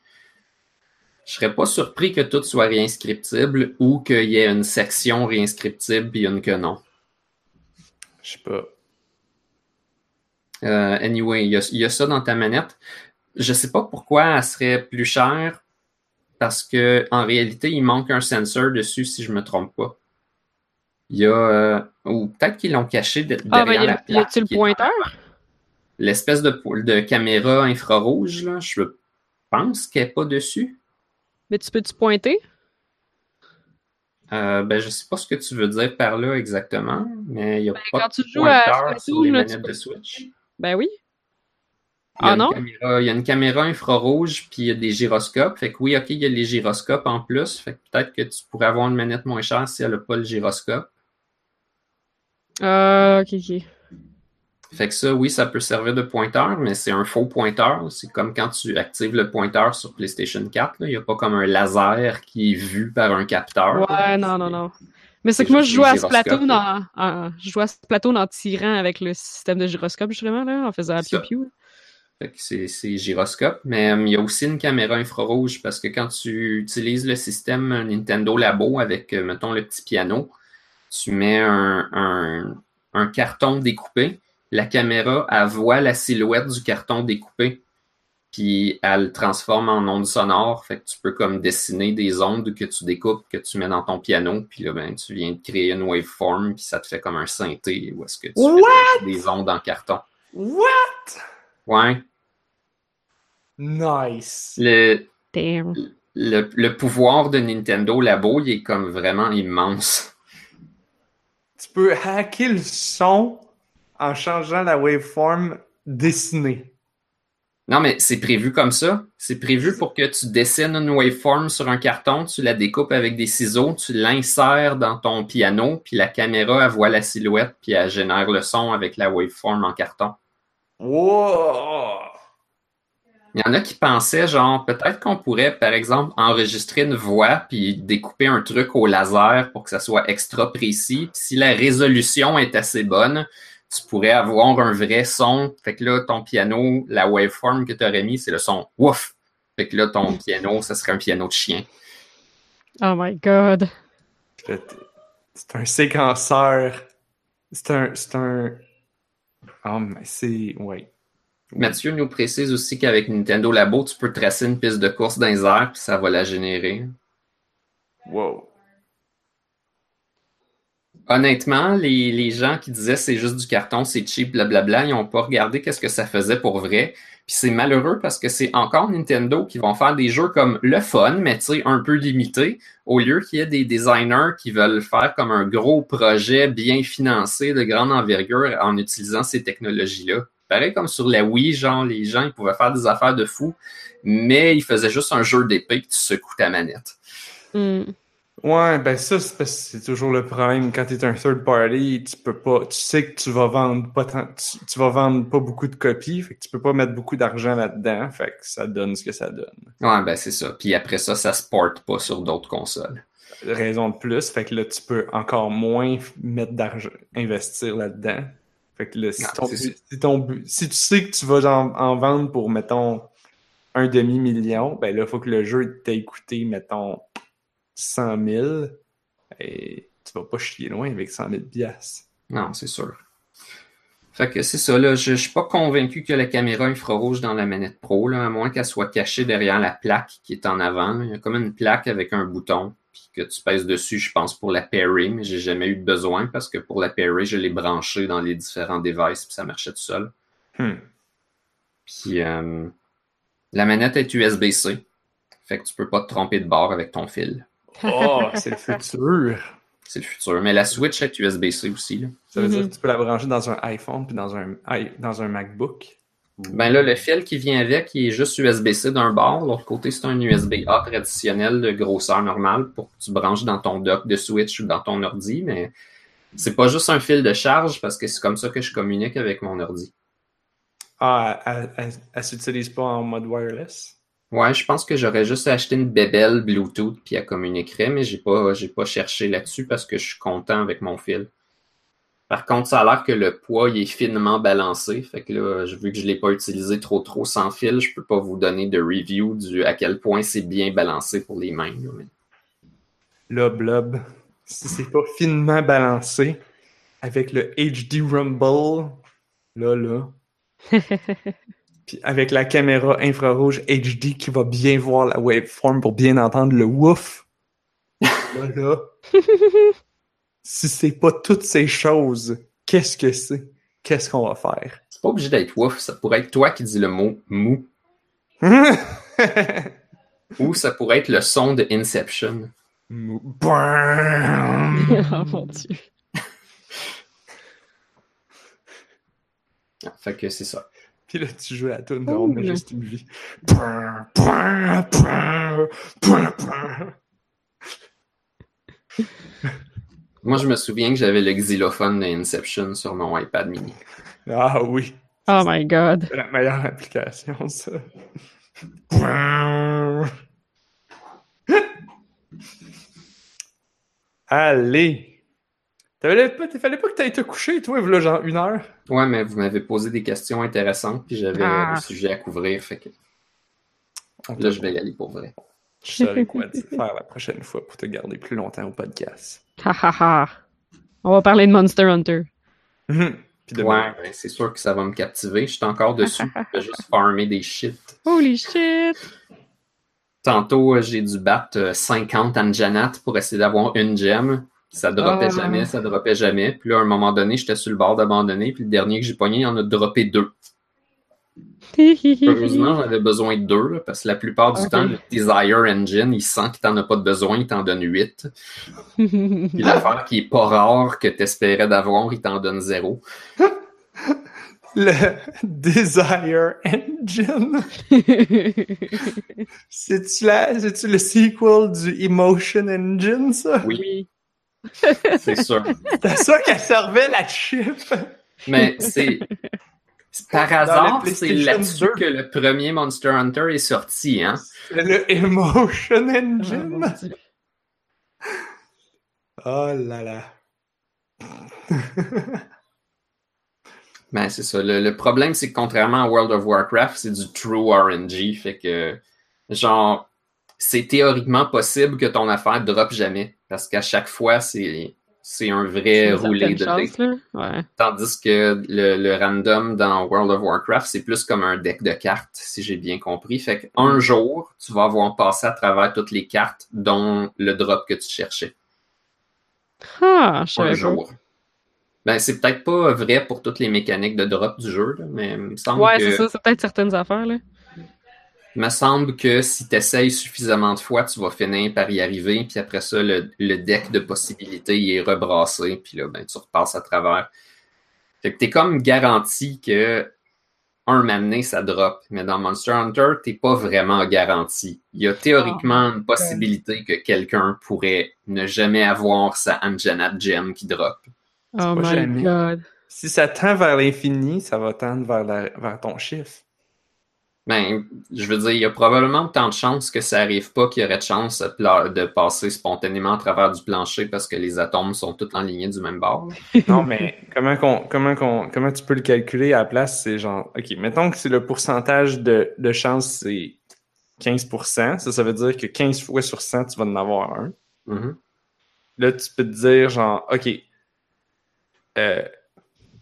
Je serais pas surpris que tout soit réinscriptible ou qu'il y ait une section réinscriptible et une que non. Je sais pas. Euh, anyway, il y, a, ça dans ta manette. Je sais pas pourquoi elle serait plus chère parce que en réalité, il manque un sensor dessus si je me trompe pas. Il y a euh, ou peut-être qu'ils l'ont caché derrière ah, ben, la plaque. Y a le pointeur? L'espèce de, de caméra infrarouge, là, je pense qu'elle n'est pas dessus. Mais tu peux-tu pointer? Euh, ben, je sais pas ce que tu veux dire par là exactement, mais il y a ben, pas quand de tu joues à sur les manettes de Switch. Ben oui. Il y, a ah non? Caméra, il y a une caméra infrarouge, puis il y a des gyroscopes. Fait que oui, ok, il y a les gyroscopes en plus. Fait que peut-être que tu pourrais avoir une manette moins chère si elle n'a pas le gyroscope. Euh, ok, ok. Fait que ça, oui, ça peut servir de pointeur, mais c'est un faux pointeur. C'est comme quand tu actives le pointeur sur PlayStation 4. Il n'y a pas comme un laser qui est vu par un capteur. Ouais, non, non, non. Mais c'est que moi, je joue à ce plateau en, je joue à ce plateau en tirant avec le système de gyroscope, justement, là, en faisant piou piou. c'est gyroscope, mais euh, il y a aussi une caméra infrarouge parce que quand tu utilises le système Nintendo Labo avec, euh, mettons, le petit piano, tu mets un, un carton découpé. La caméra, elle voit la silhouette du carton découpé puis elle transforme en ondes sonores. Fait que tu peux comme dessiner des ondes que tu découpes, que tu mets dans ton piano, puis là, ben, tu viens de créer une waveform, puis ça te fait comme un synthé, ou est-ce que tu fais des ondes en carton. What? Ouais. Nice. Le, le, le, pouvoir de Nintendo Labo, il est comme vraiment immense. Tu peux hacker le son en changeant la waveform dessinée. Non, mais c'est prévu comme ça. C'est prévu pour que tu dessines une waveform sur un carton, tu la découpes avec des ciseaux, tu l'insères dans ton piano, puis la caméra, elle voit la silhouette, puis elle génère le son avec la waveform en carton. Wow! Il y en a qui pensaient, genre, peut-être qu'on pourrait, par exemple, enregistrer une voix puis découper un truc au laser pour que ça soit extra précis. Puis si la résolution est assez bonne, tu pourrais avoir un vrai son. Fait que là, ton piano, la waveform que tu aurais mis, c'est le son ouf. Fait que là, ton piano, ça serait un piano de chien. Oh my god. C'est un séquenceur. C'est un. C'est un. Oh, mais c'est. Ouais. Mathieu nous précise aussi qu'avec Nintendo Labo, tu peux tracer une piste de course dans les airs, puis ça va la générer. Wow honnêtement, les, gens qui disaient c'est juste du carton, c'est cheap, blablabla, ils n'ont pas regardé qu'est-ce que ça faisait pour vrai. Puis c'est malheureux parce que c'est encore Nintendo qui vont faire des jeux comme le fun, mais tu sais, un peu limité, au lieu qu'il y ait des designers qui veulent faire comme un gros projet bien financé de grande envergure en utilisant ces technologies-là. Pareil comme sur la Wii, genre, les gens, ils pouvaient faire des affaires de fou, mais ils faisaient juste un jeu d'épée que tu secoues ta manette. Mm. Ouais, ben ça, c'est toujours le problème. Quand tu es un third party, tu peux pas. Tu sais que tu vas vendre pas tu, vas vendre pas beaucoup de copies, fait que tu peux pas mettre beaucoup d'argent là-dedans, fait que ça donne ce que ça donne. Ouais, ben c'est ça. Puis après ça, ça se porte pas sur d'autres consoles. Raison de plus, fait que là, tu peux encore moins mettre d'argent, investir là-dedans. Fait que là, si, ton, si, ton, si tu sais que tu vas en, en vendre pour, mettons, un demi-million, ben là, il faut que le jeu t'ait coûté, mettons, 100 000, et tu vas pas chier loin avec 100 000 piastres. Non, c'est sûr. Fait que c'est ça, là. Je, ne suis pas convaincu que la caméra infrarouge dans la manette Pro, là, à moins qu'elle soit cachée derrière la plaque qui est en avant. Il y a comme une plaque avec un bouton, puis que tu pèses dessus, je pense, pour la parry, mais j'ai jamais eu besoin parce que pour la parry, je l'ai branché dans les différents devices, puis ça marchait tout seul. Hmm. Puis euh, la manette est USB-C. Fait que tu peux pas te tromper de bord avec ton fil. Oh, c'est le futur. C'est le futur. Mais la Switch est USB-C aussi. Là. Ça veut dire Mhm. que tu peux la brancher dans un iPhone puis dans un, dans un MacBook? Ben là, le fil qui vient avec, il est juste USB-C d'un bord. L'autre côté, c'est un USB-A traditionnel de grosseur normale pour que tu branches dans ton dock de Switch ou dans ton ordi. Mais c'est pas juste un fil de charge parce que c'est comme ça que je communique avec mon ordi. Ah, elle, elle s'utilise pas en mode wireless? Ouais, je pense que j'aurais juste acheté une bébelle Bluetooth puis elle communiquerait, mais j'ai pas, j'ai pas cherché là-dessus parce que je suis content avec mon fil. Par contre, ça a l'air que le poids il est finement balancé. Fait que là, vu que je l'ai pas utilisé trop trop sans fil, je peux pas vous donner de review du à quel point c'est bien balancé pour les mains. là, mais- Là, blob, si c'est pas finement balancé, avec le HD Rumble, là, là, puis avec la caméra infrarouge HD qui va bien voir la waveform pour bien entendre le woof, là, là, si c'est pas toutes ces choses, qu'est-ce que c'est? Qu'est-ce qu'on va faire? C'est pas obligé d'être ouf, ça pourrait être toi qui dis le mot mou. Ou ça pourrait être le son de Inception. Mou- Bam! oh mon dieu. Ah, Fait que c'est ça. Puis là, tu joues la tune de. On a juste une vie. Moi, je me souviens que j'avais le xylophone de Inception sur mon iPad mini. Ah oui, Oh my god. c'est la meilleure application, ça. Allez! T'avais pas, fallait pas que t'ailles te coucher, toi, voilà genre une heure. Ouais, mais vous m'avez posé des questions intéressantes, puis j'avais Ah. le sujet à couvrir, fait que là, je vais y aller pour vrai. Je saurais quoi te faire la prochaine fois pour te garder plus longtemps au podcast. Ha ha ha. On va parler de Monster Hunter. Mhm. Puis de Ouais, ben, c'est sûr que ça va me captiver. Je suis encore dessus. Je vais juste farmer des shit. Holy shit. Tantôt, euh, j'ai dû battre euh, 50 Anjanat pour essayer d'avoir une gemme. Ça droppait Ah. jamais, ça droppait jamais. Puis là, à un moment donné, j'étais sur le bord d'abandonner. Puis le dernier que j'ai pogné, il en a droppé deux. Heureusement, j'avais besoin de deux, là, parce que la plupart du temps, le Desire Engine, il sent qu'il t'en a pas de besoin, il t'en donne 8. Puis l'affaire qui est pas rare que t'espérais d'avoir, il t'en donne zéro. Le Desire Engine. C'est-tu la... c'est-tu le sequel du Emotion Engine, ça? Oui. C'est sûr. C'est à ça qu'elle servait la chip. Mais c'est. Par hasard, c'est là-dessus 2. que le premier Monster Hunter est sorti, hein? C'est le Emotion Engine. Dieu. Oh là là. Ben, c'est ça. Le, le problème, c'est que contrairement à World of Warcraft, c'est du true RNG. Fait que, genre, c'est théoriquement possible que ton affaire drop jamais. Parce qu'à chaque fois, c'est. C'est un vrai roulé de dés. chance. Ouais. Tandis que le, le random dans World of Warcraft, c'est plus comme un deck de cartes, si j'ai bien compris. Fait Mm. qu'un jour, tu vas avoir passé à travers toutes les cartes, dont le drop que tu cherchais. Ah, je Un pas. jour. Ben, c'est peut-être pas vrai pour toutes les mécaniques de drop du jeu, là, mais il me semble Ouais, que, c'est ça. C'est peut-être certaines affaires, là. Me semble que si tu essayes suffisamment de fois, tu vas finir par y arriver, puis après ça, le, le deck de possibilités il est rebrassé, puis là, ben, tu repasses à travers. Fait que t'es comme garanti que un m'amener, ça drop. Mais dans Monster Hunter, t'es pas vraiment garanti. Il y a théoriquement une possibilité que quelqu'un pourrait ne jamais avoir sa Anjana Gem qui drop. Oh my jamais. god. Si ça tend vers l'infini, ça va tendre vers, la- vers ton chiffre. Ben, je veux dire, il y a probablement autant de chances que ça arrive pas qu'il y aurait de chance de, passer spontanément à travers du plancher parce que les atomes sont tous enlignés du même bord. Non, mais comment, qu'on, comment, qu'on, comment tu peux le calculer à la place? C'est genre, OK, mettons que c'est le pourcentage de, de chance, c'est 15%. Ça, ça veut dire que 15 fois sur 100, tu vas en avoir un. Mhm. Là, tu peux te dire, genre, OK, euh,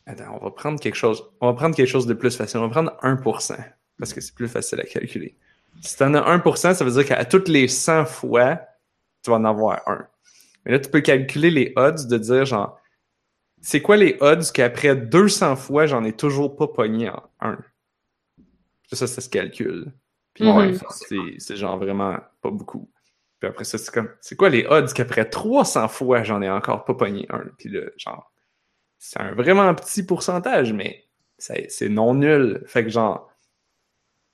attends, on va prendre quelque chose, on va prendre quelque chose de plus facile. On va prendre 1%, parce que c'est plus facile à calculer. Si tu en as 1%, ça veut dire qu'à toutes les 100 fois, tu vas en avoir un. Mais là, tu peux calculer les odds de dire, genre, c'est quoi les odds qu'après 200 fois, j'en ai toujours pas pogné en 1? Ça, ça se calcule. Puis Mhm. c'est genre vraiment pas beaucoup. Puis après ça, c'est comme, c'est quoi les odds qu'après 300 fois, j'en ai encore pas pogné un? Puis là, genre, c'est un vraiment petit pourcentage, mais c'est non nul. Fait que genre,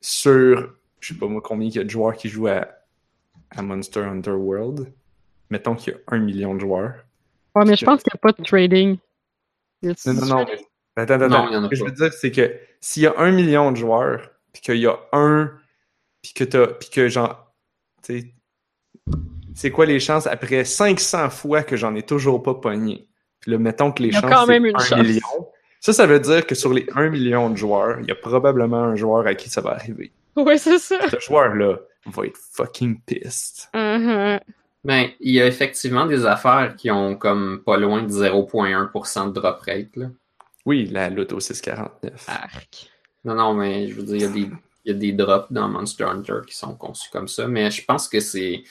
sur, je sais pas moi combien il y a de joueurs qui jouent à, à Monster Hunter World, mettons qu'il y a un million de joueurs. Ouais, mais je pense qu'il n'y a pas de trading. Non, non, non. Attends, attends, attends. Ce que je veux dire, c'est que s'il y a un million de joueurs, puis qu'il y a un, puis que t'as, puis que genre, tu sais, c'est quoi les chances après 500 fois que j'en ai toujours pas pogné? Puis là, mettons que les chances, c'est 1 million. Ça, ça veut dire que sur les 1 million de joueurs, il y a probablement un joueur à qui ça va arriver. Oui, c'est ça. Ce joueur-là va être fucking pissed. Uh Ben, il y a effectivement des affaires qui ont comme pas loin de 0.1% de drop rate, là. Oui, la Loto 649. Arc. Non, non, mais je veux dire, il y a des, il y a des drops dans Monster Hunter qui sont conçus comme ça, mais je pense que c'est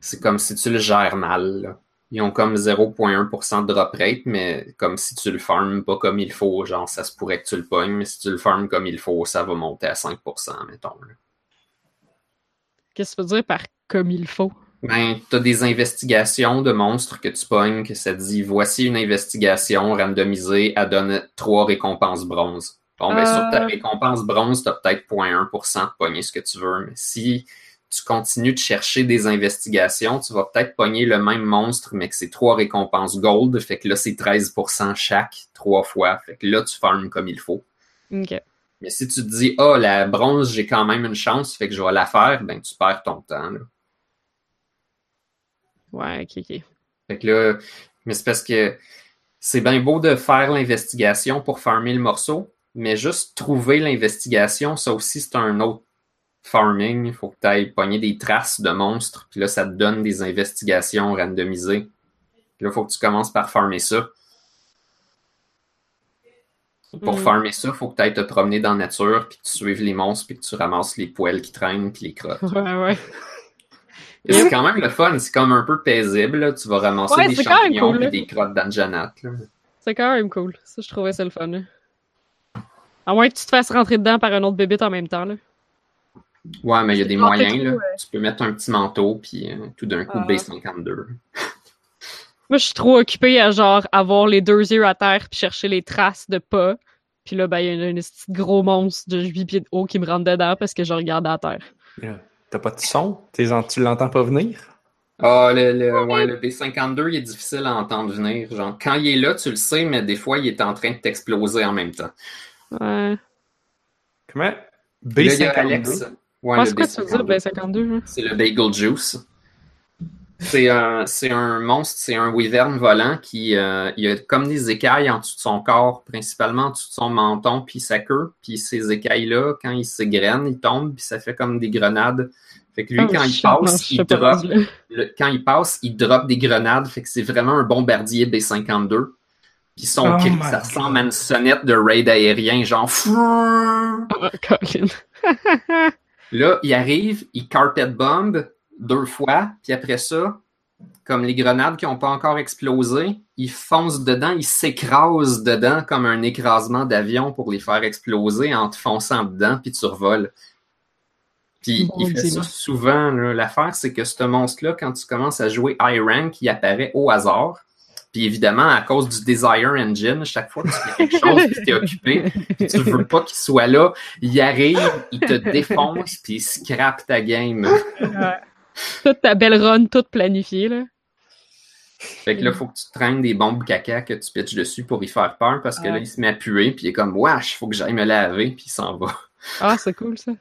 c'est comme si tu le gères mal. Là. Ils ont comme 0.1% de drop rate, mais comme si tu le farmes pas comme il faut, genre ça se pourrait que tu le pognes, mais si tu le farmes comme il faut, ça va monter à 5%, mettons. Qu'est-ce que tu veux dire par comme il faut? Ben, tu as des investigations de monstres que tu pognes, que ça dit voici une investigation randomisée, elle donne trois récompenses bronze. Bon, ben, sur ta euh. récompense bronze, tu as peut-être 0.1% de pogner ce que tu veux, mais si tu continues de chercher des investigations, tu vas peut-être pogner le même monstre, mais que c'est trois récompenses gold. Fait que là, c'est 13% chaque, trois fois. Fait que là, tu farmes comme il faut. OK. Mais si tu te dis, ah, oh, la bronze, j'ai quand même une chance, fait que je vais la faire, ben, tu perds ton temps, là. Ouais, ok, ok. Fait que là, mais c'est parce que c'est bien beau de faire l'investigation pour farmer le morceau, mais juste trouver l'investigation, ça aussi, c'est un autre farming, il faut que tu ailles pogner des traces de monstres, puis là, ça te donne des investigations randomisées. Puis là, il faut que tu commences par farmer ça. Pour mm. farmer ça, il faut que tu ailles te promener dans la nature, puis que tu suives les monstres, puis que tu ramasses les poils qui traînent, puis les crottes. Ouais, ouais. C'est quand même le fun, c'est comme un peu paisible. Là. Tu vas ramasser des champignons et des crottes d'anjanat. C'est quand même cool. Ça, je trouvais ça le fun. Là. À moins que tu te fasses rentrer dedans par un autre bébé en même temps. Là. Ouais, mais il y a des moyens. Là. Tu peux mettre un petit manteau, puis euh, tout d'un coup, ah. B52. Moi, je suis trop occupée à genre avoir les deux yeux à terre puis chercher les traces de pas. Puis là, ben, il y a un, petit gros monstre de 8 pieds de haut qui me rentre dedans parce que je regarde à terre. T'as pas de son? Tu l'entends pas venir? Ah, le, le, ouais, le B52, il est difficile à entendre venir. Genre, quand il est là, tu le sais, mais des fois, il est en train de t'exploser en même temps. Ouais. Comment? B52? Ouais, quoi tu veux dire, B52? C'est le Bagel Juice. C'est un, un monstre, c'est un wyvern volant qui euh, il a comme des écailles en dessous de son corps, principalement en dessous de son menton puis sa queue. Puis ces écailles-là, quand il s'égrènent, ils tombent puis ça fait comme des grenades. Fait que lui, oh, quand il passe, il drop, quand il passe, il drop des grenades. Fait que c'est vraiment un bombardier B-52. Puis son oh ça ressemble à une sonnette de raid aérien, genre... Oh, Là, il arrive, il carpet bomb deux fois, puis après ça, comme les grenades qui n'ont pas encore explosé, il fonce dedans, il s'écrase dedans comme un écrasement d'avion pour les faire exploser en te fonçant dedans, puis tu revoles. Puis il fait ça souvent. L'affaire, c'est que ce monstre-là, quand tu commences à jouer high rank, il apparaît au hasard. Puis évidemment, à cause du Desire Engine, chaque fois que tu fais quelque chose que tu es occupé, puis tu veux pas qu'il soit là, il arrive, il te défonce, puis il scrape ta game. Toute ta belle run, toute planifiée, là. Fait que là, il faut que tu traînes des bombes caca que tu pitches dessus pour y faire peur parce que là, il se met à puer, puis il est comme, wesh, faut que j'aille me laver, puis il s'en va. Ah, c'est cool ça.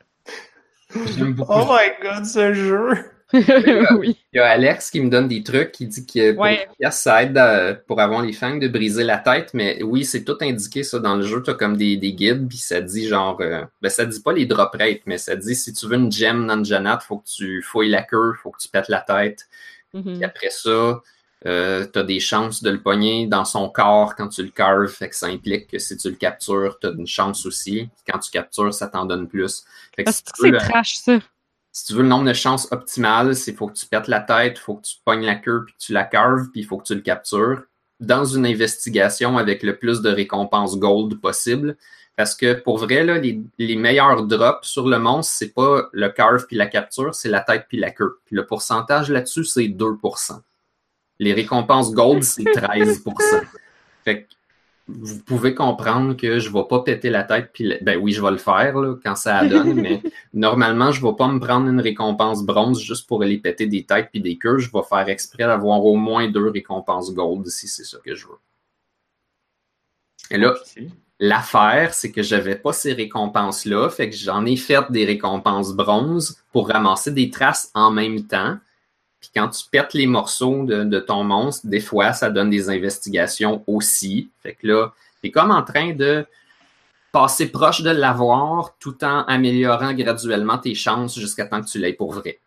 J'aime beaucoup. Oh my god, ce jeu! oui. Il y a Alex qui me donne des trucs, qui dit que pour ouais. ça aide pour avoir les fangs de briser la tête, mais oui, c'est tout indiqué ça dans le jeu. Tu as comme des, des guides, puis ça dit genre, euh, ben ça dit pas les drop rates, mais ça dit si tu veux une gem non il faut que tu fouilles la queue, faut que tu pètes la tête. Mm-hmm. Puis après ça, euh, tu as des chances de le pogner dans son corps quand tu le carves, fait que ça implique que si tu le captures, tu as une chance aussi. Quand tu captures, ça t'en donne plus. Fait que si c'est trash, ça si tu veux le nombre de chances optimales, c'est faut que tu pètes la tête, faut que tu pognes la queue puis que tu la carves, puis il faut que tu le captures dans une investigation avec le plus de récompenses gold possible. Parce que pour vrai, là, les, les meilleurs drops sur le monstre, c'est pas le carve puis la capture, c'est la tête puis la queue. Puis le pourcentage là-dessus, c'est 2%. Les récompenses gold, c'est 13%. Fait que vous pouvez comprendre que je vais pas péter la tête puis ben oui, je vais le faire là, quand ça donne, mais normalement, je vais pas me prendre une récompense bronze juste pour aller péter des têtes puis des queues. Je vais faire exprès d'avoir au moins deux récompenses gold si c'est ça que je veux. Et là, L'affaire, c'est que j'avais pas ces récompenses-là, fait que j'en ai fait des récompenses bronze pour ramasser des traces en même temps. Puis quand tu pètes les morceaux de, ton monstre, des fois, ça donne des investigations aussi. Fait que là, t'es comme en train de passer proche de l'avoir tout en améliorant graduellement tes chances jusqu'à temps que tu l'aies pour vrai.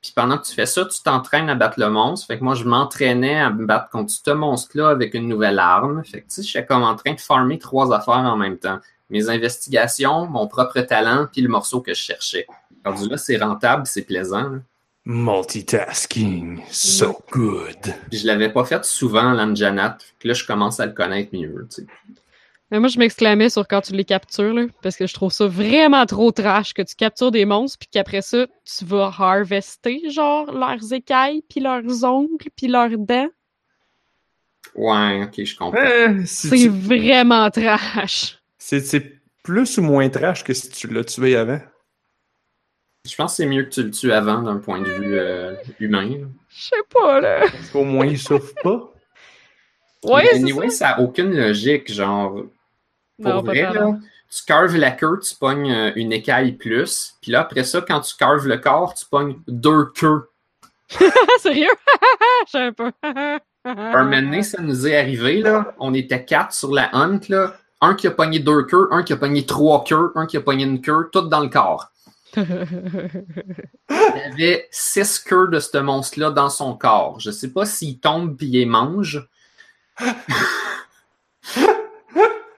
Puis pendant que tu fais ça, tu t'entraînes à battre le monstre. Fait que moi, je m'entraînais à me battre contre ce monstre-là avec une nouvelle arme. Fait que tu j'étais comme en train de farmer trois affaires en même temps. Mes investigations, mon propre talent, puis le morceau que je cherchais. du là, c'est rentable, c'est plaisant. Multitasking, so good. Je l'avais pas fait souvent, l'Anjanat. Là, je commence à le connaître mieux. Tu sais. Mais moi, je m'exclamais sur quand tu les captures, là, parce que je trouve ça vraiment trop trash que tu captures des monstres, puis qu'après ça, tu vas harvester, genre, leurs écailles, puis leurs ongles, puis leurs dents. Ouais, ok, je comprends. Euh, c'est vraiment trash. C'est plus ou moins trash que si tu l'as tué avant? Je pense que c'est mieux que tu le tues avant d'un point de vue euh, humain. Je sais pas, là. Au moins, il souffre pas. Ouais, anyway, ça n'a aucune logique. Genre, pour vrai, là, tu carves la queue, tu pognes euh, une écaille plus. Puis là, après ça, quand tu carves le corps, tu pognes deux queues. Sérieux? Je sais pas. un moment ça nous est arrivé, là. On était quatre sur la hunt, là. Un qui a pogné deux queues, un qui a pogné trois queues, un qui a pogné une queue, tout dans le corps. Il y avait six queues de ce monstre-là dans son corps. Je sais pas s'il tombe puis il mange.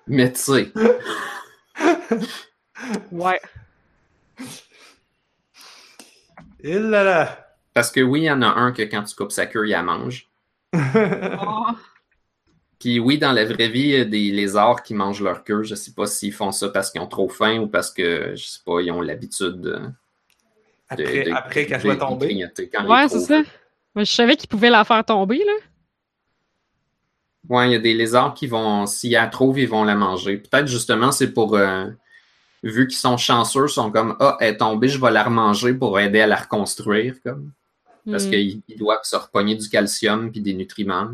Mais tu sais. Ouais. Il là là. Parce que oui, il y en a un que quand tu coupes sa queue, il la mange. Oh. Puis oui, dans la vraie vie, il y a des lézards qui mangent leur queue. Je sais pas s'ils font ça parce qu'ils ont trop faim ou parce que, je sais pas, ils ont l'habitude de, Après, après qu'elle soit tombée. Ouais, c'est ça. je savais qu'ils pouvaient la faire tomber, là. Ouais, il y a des lézards qui vont, s'il y a trop, ils vont la manger. Peut-être justement, c'est pour, euh, vu qu'ils sont chanceux, ils sont comme, ah, elle est tombée, je vais la remanger pour aider à la reconstruire, comme. Parce hmm. qu'ils doivent se repogner du calcium puis des nutriments.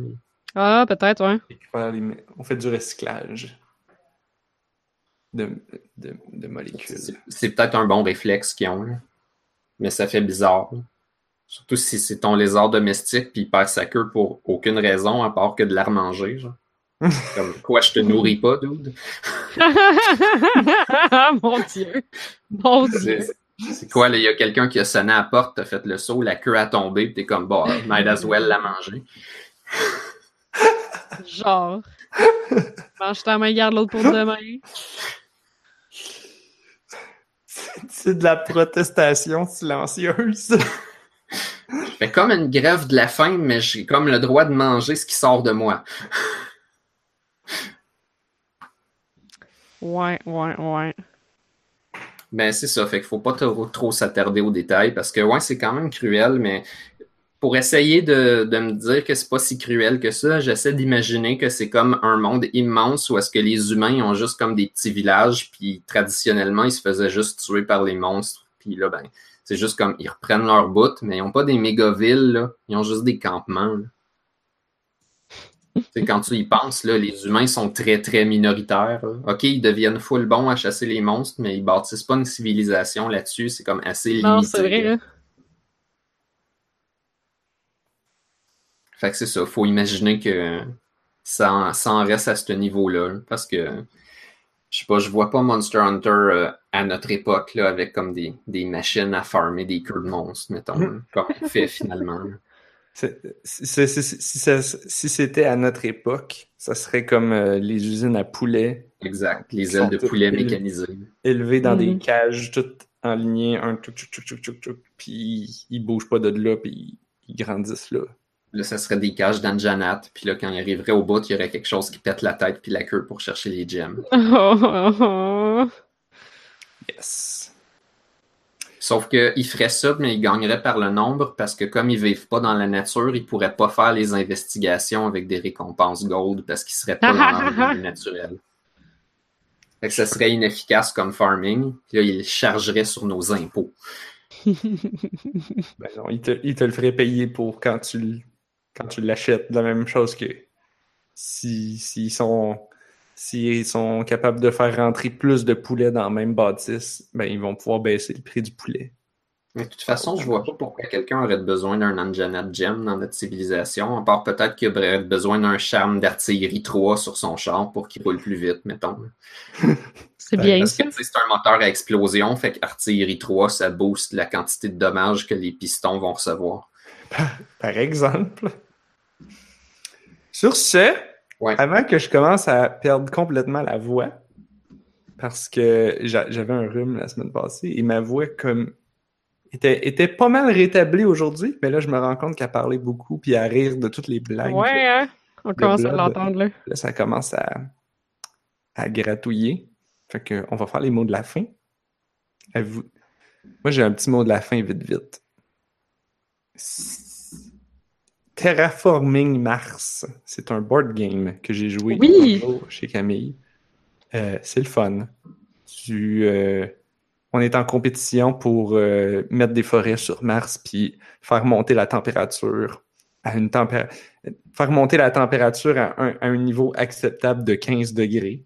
Ah, peut-être, ouais. On fait du recyclage de, de, molécules. C'est peut-être un bon réflexe qu'ils ont, mais ça fait bizarre. Surtout si c'est ton lézard domestique puis il perd sa queue pour aucune raison à part que de la remanger. Genre. Comme quoi, je te nourris pas, dude? Mon Dieu. Mon Dieu. C'est quoi, il y a quelqu'un qui a sonné à la porte, t'as fait le saut, la queue a tombé, pis t'es comme, bah, might as well la manger. Genre. Mange ta main, garde l'autre pour demain. C'est de la protestation silencieuse. Je fais comme une grève de la faim, mais j'ai comme le droit de manger ce qui sort de moi. ouais, ouais, ouais. Ben, c'est ça. Fait qu'il faut pas trop, s'attarder aux détails parce que, ouais, c'est quand même cruel, mais pour essayer de, me dire que c'est pas si cruel que ça, j'essaie d'imaginer que c'est comme un monde immense où est-ce que les humains ont juste comme des petits villages, puis traditionnellement, ils se faisaient juste tuer par les monstres. Puis là, ben, c'est juste comme, ils reprennent leur bout, mais ils n'ont pas des méga villes, là. Ils ont juste des campements. C'est quand tu y penses, là, les humains sont très, très minoritaires. OK, ils deviennent full bons à chasser les monstres, mais ils bâtissent pas une civilisation là-dessus. C'est comme assez limité. Non, c'est vrai, là. Fait que c'est ça. Faut imaginer que ça ça en reste à ce niveau-là. Parce que je sais pas, je vois pas Monster Hunter euh, à notre époque là, avec comme des, des, machines à farmer des queues de monstres, mettons, mm. comme on fait finalement. si c'était à notre époque, ça serait comme euh, les usines à poulet. Exact, les ailes de poulet mécanisées. Élevées dans des mm. cages toutes alignées, un tchouk tchouk tchouk tchouk tchouk, puis ils bougent pas de là, puis ils grandissent là. Là, ça serait des cages d'Anjanat. Puis là, quand il arriverait au bout, il y aurait quelque chose qui pète la tête puis la queue pour chercher les gems. Yes. Sauf qu'il ferait ça, mais il gagnerait par le nombre parce que comme ils vivent pas dans la nature, ils pourraient pas faire les investigations avec des récompenses gold parce qu'ils seraient pas dans le naturel. Fait que ça serait inefficace comme farming. Puis là, il chargerait sur nos impôts. Ben non, il te, il te le ferait payer pour quand tu, quand tu l'achètes. La même chose que si, s'ils sont, s'ils sont capables de faire rentrer plus de poulets dans la même bâtisse, ben ils vont pouvoir baisser le prix du poulet. Mais de toute façon, je vois pas pourquoi quelqu'un aurait besoin d'un Anjanat Gem dans notre civilisation, à part peut-être qu'il aurait besoin d'un charme d'artillerie 3 sur son char pour qu'il roule plus vite, mettons. C'est bien Parce ça. que tu sais, c'est un moteur à explosion, fait qu'artillerie 3, ça booste la quantité de dommages que les pistons vont recevoir. Par exemple. Sur ce, Ouais. avant que je commence à perdre complètement la voix, parce que j'a- j'avais un rhume la semaine passée et ma voix comme était, était pas mal rétablie aujourd'hui, mais là je me rends compte qu'elle parlait beaucoup puis à rire de toutes les blagues. Ouais, hein? On commence à l'entendre là. Là, ça commence à, à gratouiller. Fait que on va faire les mots de la fin. À vous. Moi, j'ai un petit mot de la fin vite, vite. Terraforming Mars. C'est un board game que j'ai joué Oui. chez Camille. Euh, c'est le fun. Tu, euh, on est en compétition pour euh, mettre des forêts sur Mars puis faire monter la température à une température faire monter la température à un, à un niveau acceptable de 15 degrés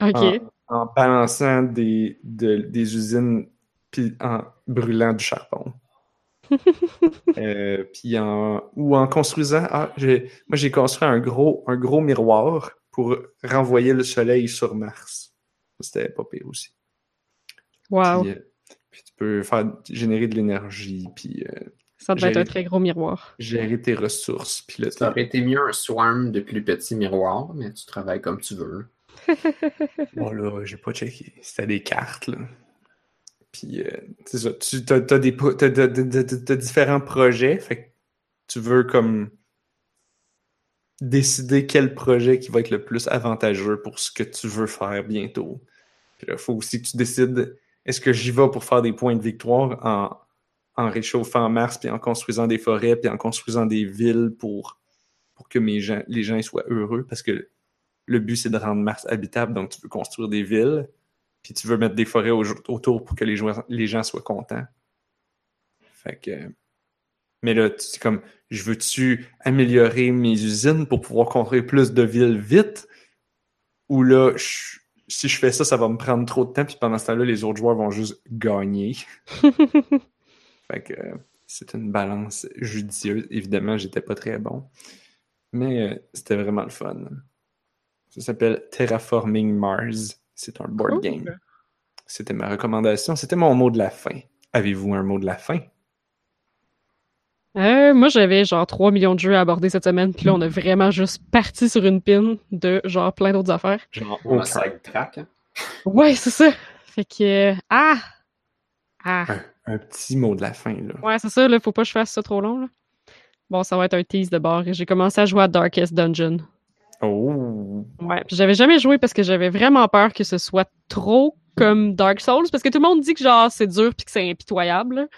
Ok. en, en balançant des, de- des usines puis en brûlant du charbon. Euh, puis en, ou en construisant. Ah, j'ai- moi, j'ai construit un gros, un gros miroir pour renvoyer le soleil sur Mars. C'était pas pire aussi. Wow. Puis, euh, puis tu peux faire générer de l'énergie, puis euh, Ça doit être un très gros miroir. gérer tes ressources. Puis là, Ça aurait été mieux un swarm de plus petits miroirs, mais tu travailles comme tu veux. Bon, là, j'ai pas checké. C'était des cartes, là. Puis, euh, ça. Tu as, des, différents projets. Fait que tu veux, comme, décider quel projet qui va être le plus avantageux pour ce que tu veux faire bientôt. Il faut aussi que tu décides est-ce que j'y vais pour faire des points de victoire en, en réchauffant Mars, puis en construisant des forêts, puis en construisant des villes pour, pour que les gens soient heureux? Parce que le but, c'est de rendre Mars habitable, donc tu veux construire des villes, puis tu veux mettre des forêts au- autour pour que les, joueurs- les gens soient contents. Fait que. Mais là, c'est comme, je veux-tu améliorer mes usines pour pouvoir construire plus de villes vite? Ou là, je- si je fais ça, ça va me prendre trop de temps, puis pendant ce temps-là, les autres joueurs vont juste gagner. Fait que c'est une balance judicieuse. Évidemment, j'étais pas très bon. Mais euh, c'était vraiment le fun. Ça s'appelle Terraforming Mars. C'est un board Cool. game. C'était ma recommandation. C'était mon mot de la fin. Avez-vous un mot de la fin? Euh, moi, j'avais genre 3 millions de jeux à aborder cette semaine, puis là, on a vraiment juste parti sur une pin de genre plein d'autres affaires. Genre, On a aucun. sidetrack. hein? Ouais, c'est ça. Fait que. euh, ah! Ah! Un petit mot de la fin, là. Ouais, c'est ça, là, faut pas que je fasse ça trop long, là. Bon, ça va être un tease de bord. J'ai commencé à jouer à Darkest Dungeon. Oh! Ouais, j'avais jamais joué parce que j'avais vraiment peur que ce soit trop comme Dark Souls, parce que tout le monde dit que genre c'est dur puis que c'est impitoyable.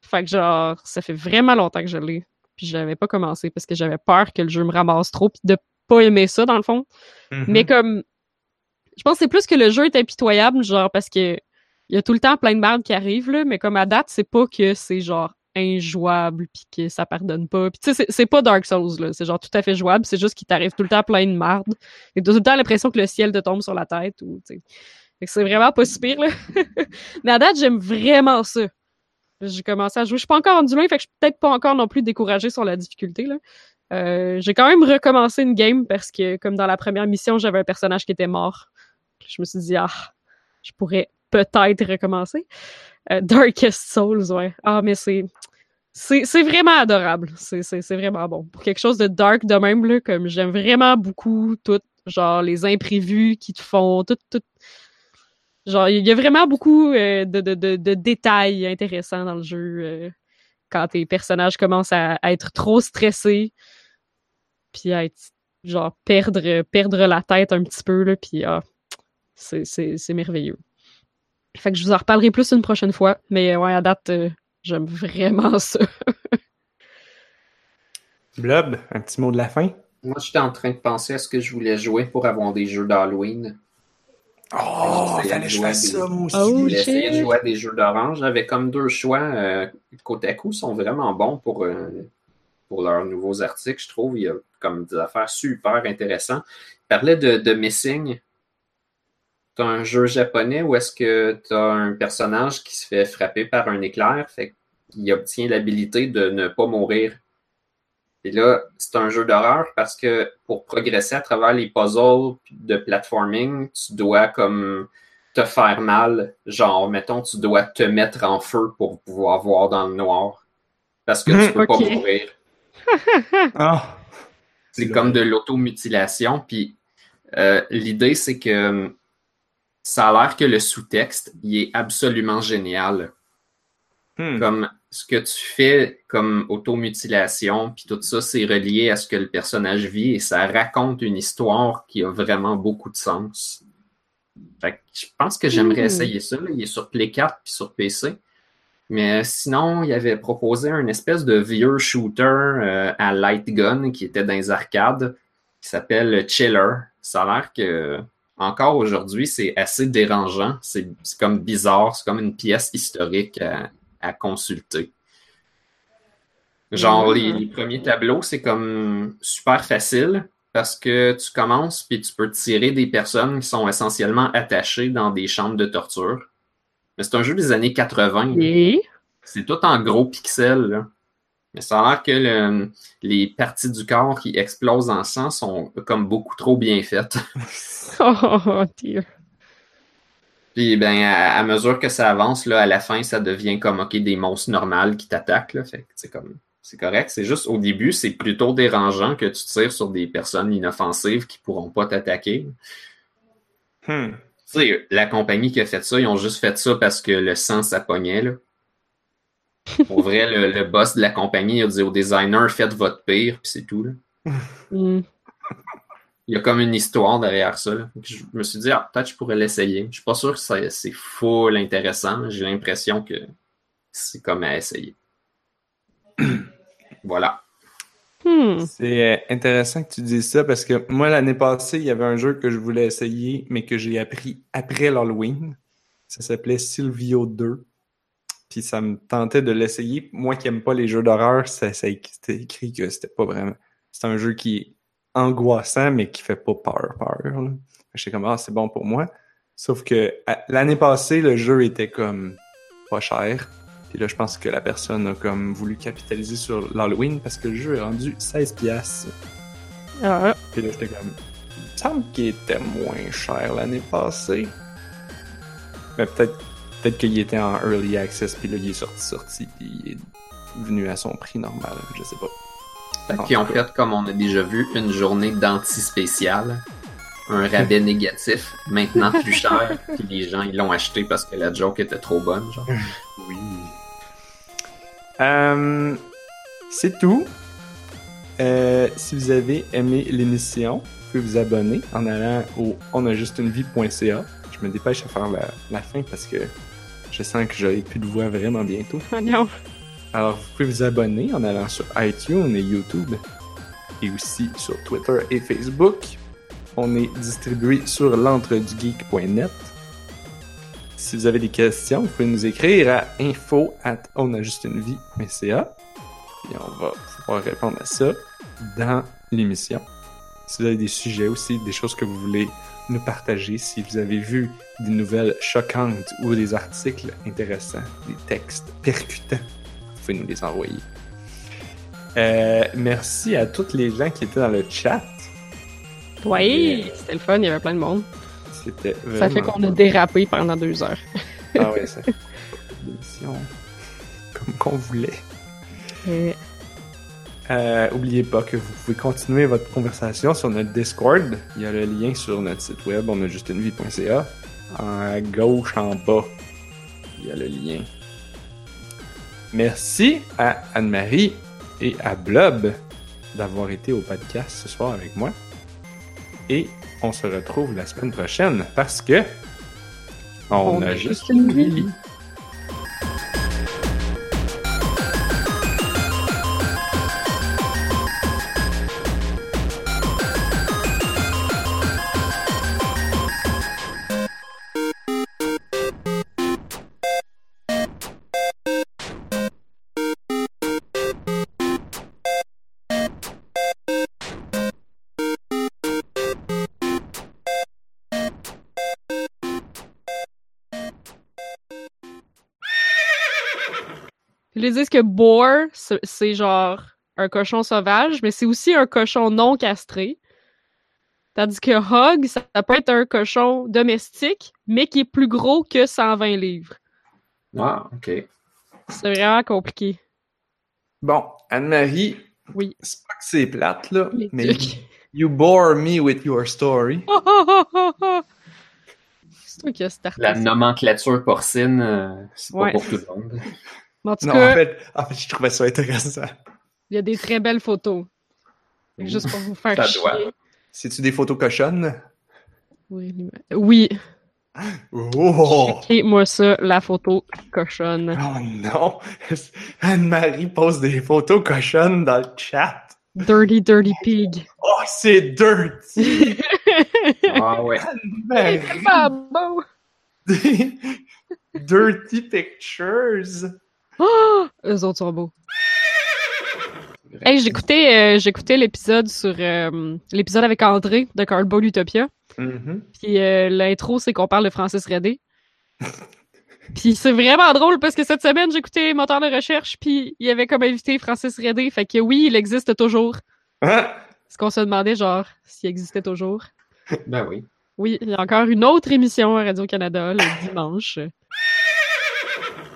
Fait que genre, ça fait vraiment longtemps que je l'ai. Puis j'avais pas commencé parce que j'avais peur que le jeu me ramasse trop puis de pas aimer ça dans le fond. Mhm. Mais comme je pense que c'est plus que le jeu est impitoyable, genre parce que il y a tout le temps plein de merde qui arrive là, mais comme à date, c'est pas que c'est genre injouable puis que ça pardonne pas. Puis tu sais c'est- pas Dark Souls là, c'est genre tout à fait jouable, c'est juste qu'il t'arrive tout le temps plein de merde et tout le temps l'impression que le ciel te tombe sur la tête ou tu sais. C'est vraiment pas si pire là. mais à date, j'aime vraiment ça. J'ai commencé à jouer, je suis pas encore rendu loin, fait que je suis peut-être pas encore non plus découragée sur la difficulté là. Euh, j'ai quand même recommencé une game parce que, comme dans la première mission, j'avais un personnage qui était mort. Je me suis dit, ah, je pourrais peut-être recommencer. Euh, Darkest Souls, ouais. Ah, mais c'est. C'est vraiment adorable. C'est vraiment bon. Pour quelque chose de dark de même, là, comme j'aime vraiment beaucoup tout, genre les imprévus qui te font, tout, tout. Genre, il y a vraiment beaucoup euh, de, de, de, de détails intéressants dans le jeu. euh, quand tes personnages commencent à, être trop stressés, puis à être genre perdre perdre la tête un petit peu là, puis ah, c'est merveilleux. Fait que je vous en reparlerai plus une prochaine fois, mais ouais, à date, euh, j'aime vraiment ça. Blob, un petit mot de la fin? Moi, j'étais en train de penser à ce que je voulais jouer pour avoir des jeux d'Halloween. Oh, fallait que je fasse ça, moi aussi. Oh, essayer de jouer à des jeux d'orange. J'avais comme deux choix. Euh, côté à coup, sont vraiment bons pour, euh, pour leurs nouveaux articles, je trouve. Il y a comme des affaires super intéressantes. Il parlait de, de Missing. Tu as un jeu japonais où est-ce que tu as un personnage qui se fait frapper par un éclair, fait qu'il obtient l'habilité de ne pas mourir et là, c'est un jeu d'horreur parce que pour progresser à travers les puzzles de platforming, tu dois comme te faire mal. Genre, mettons, tu dois te mettre en feu pour pouvoir voir dans le noir. Parce que tu peux pas mourir. ah, c'est comme de l'automutilation. Puis euh, l'idée, c'est que ça a l'air que le sous-texte, il est absolument génial. Hmm. Comme ce que tu fais comme automutilation, puis tout ça, c'est relié à ce que le personnage vit et ça raconte une histoire qui a vraiment beaucoup de sens. Fait je pense que j'aimerais hmm. essayer ça. Il est sur Play 4 puis sur PC. Mais sinon, il avait proposé un espèce de vieux shooter euh, à light gun qui était dans les arcades qui s'appelle Chiller. Ça a l'air que encore aujourd'hui, c'est assez dérangeant. C'est comme bizarre. C'est comme une pièce historique à consulter. Genre, les, premiers tableaux, c'est comme super facile parce que tu commences puis tu peux tirer des personnes qui sont essentiellement attachées dans des chambres de torture. Mais c'est un jeu des années 80. C'est tout en gros pixels. Mais ça a l'air que les parties du corps qui explosent en sang sont comme beaucoup trop bien faites. oh, Dieu. Puis ben à, mesure que ça avance, là, à la fin, ça devient comme ok des monstres normales qui t'attaquent. Fait c'est comme c'est correct. C'est juste au début, c'est plutôt dérangeant que tu tires sur des personnes inoffensives qui pourront pas t'attaquer. Hmm. Tu sais, la compagnie qui a fait ça, ils ont juste fait ça parce que le sang s'appognait. Là. Pour vrai, le, boss de la compagnie a dit au designer faites votre pire, puis c'est tout. Là. Hmm il y a comme une histoire derrière ça. Je me suis dit, ah, peut-être je pourrais l'essayer. Je suis pas sûr que c'est full intéressant. J'ai l'impression que c'est comme à essayer. voilà. Hmm. C'est euh, intéressant que tu dises ça parce que moi, l'année passée, il y avait un jeu que je voulais essayer, mais que j'ai appris après l'Halloween. Ça s'appelait Silvio 2. Puis ça me tentait de l'essayer. Moi qui n'aime pas les jeux d'horreur, ça, ça c'était écrit que c'était pas vraiment. C'est un jeu qui angoissant, mais qui fait pas peur, peur. J'étais comme, ah, c'est bon pour moi. Sauf que l'année passée, le jeu était comme pas cher. Puis là, je pense que la personne a comme voulu capitaliser sur l'Halloween parce que le jeu est rendu 16 pièces. Ah. Puis là, j'étais comme, il me semble qu'il était moins cher l'année passée. Mais peut-être peut-être qu'il était en early access, puis là, il est sorti, sorti, puis il est venu à son prix normal. Je sais pas. Qui ont fait, comme on a déjà vu, une journée d'anti-spécial. Un rabais négatif, maintenant plus cher, puis les gens ils l'ont acheté parce que la joke était trop bonne. Genre. Oui. Euh, c'est tout. Euh, si vous avez aimé l'émission, vous pouvez vous abonner en allant au onajustunevie.ca. Je me dépêche à faire la, la fin parce que je sens que j'aurai plus de voix vraiment bientôt. Oh non. Alors, vous pouvez vous abonner en allant sur iTunes et YouTube et aussi sur Twitter et Facebook. On est distribué sur l'entredugeek.net. Si vous avez des questions, vous pouvez nous écrire à info at onajustunevie.ca et on va pouvoir répondre à ça dans l'émission. Si vous avez des sujets aussi, des choses que vous voulez nous partager, si vous avez vu des nouvelles choquantes ou des articles intéressants, des textes percutants, pouvez nous les envoyer. Euh, merci à toutes les gens qui étaient dans le chat. Oui, c'était le fun, il y avait plein de monde. C'était Ça fait qu'on a dérapé pendant deux heures. ah c'est l'émission comme qu'on voulait. Euh, oubliez pas que vous pouvez continuer votre conversation sur notre Discord. Il y a le lien sur notre site web, on a juste une vie.ca. À gauche en bas, il y a le lien Merci à Anne-Marie et à Blob d'avoir été au podcast ce soir avec moi. Et on se retrouve la semaine prochaine parce que on, a juste une vie. Disent que boar, c'est genre un cochon sauvage, mais c'est aussi un cochon non castré. Tandis que hog, ça peut être un cochon domestique, mais qui est plus gros que 120 livres. Ah, ok. C'est vraiment compliqué. Bon, Anne-Marie. Oui. C'est pas que c'est plate, là, mais you bore me with your story. c'est toi qui as starté. La nomenclature porcine, euh, c'est pas pour tout le monde. En tout non, cas, en fait, en fait, je trouvais ça intéressant. Il y a des très belles photos. Juste pour vous faire Ça chier. doit. C'est-tu des photos cochonnes? Oui. Oui. Oh! moi ça, la photo cochonne. Oh non! Anne-Marie pose des photos cochonnes dans le chat. Dirty, dirty pig. Oh, c'est dirty! Ah ouais. Anne-Marie! C'est pas beau! Des dirty pictures! Oh! Eux autres sont beaux. Hey, j'écoutais, euh, j'écoutais l'épisode sur euh, l'épisode avec André de Cardboard Utopia. Mhm. Puis euh, l'intro, c'est qu'on parle de Francis Redé. puis c'est vraiment drôle parce que cette semaine, j'écoutais Moteur de recherche, puis il y avait comme invité Francis Redé. Fait que oui, il existe toujours. Ah! Ce qu'on se demandait, genre, s'il existait toujours. Ben oui. Oui, il y a encore une autre émission à Radio-Canada le dimanche.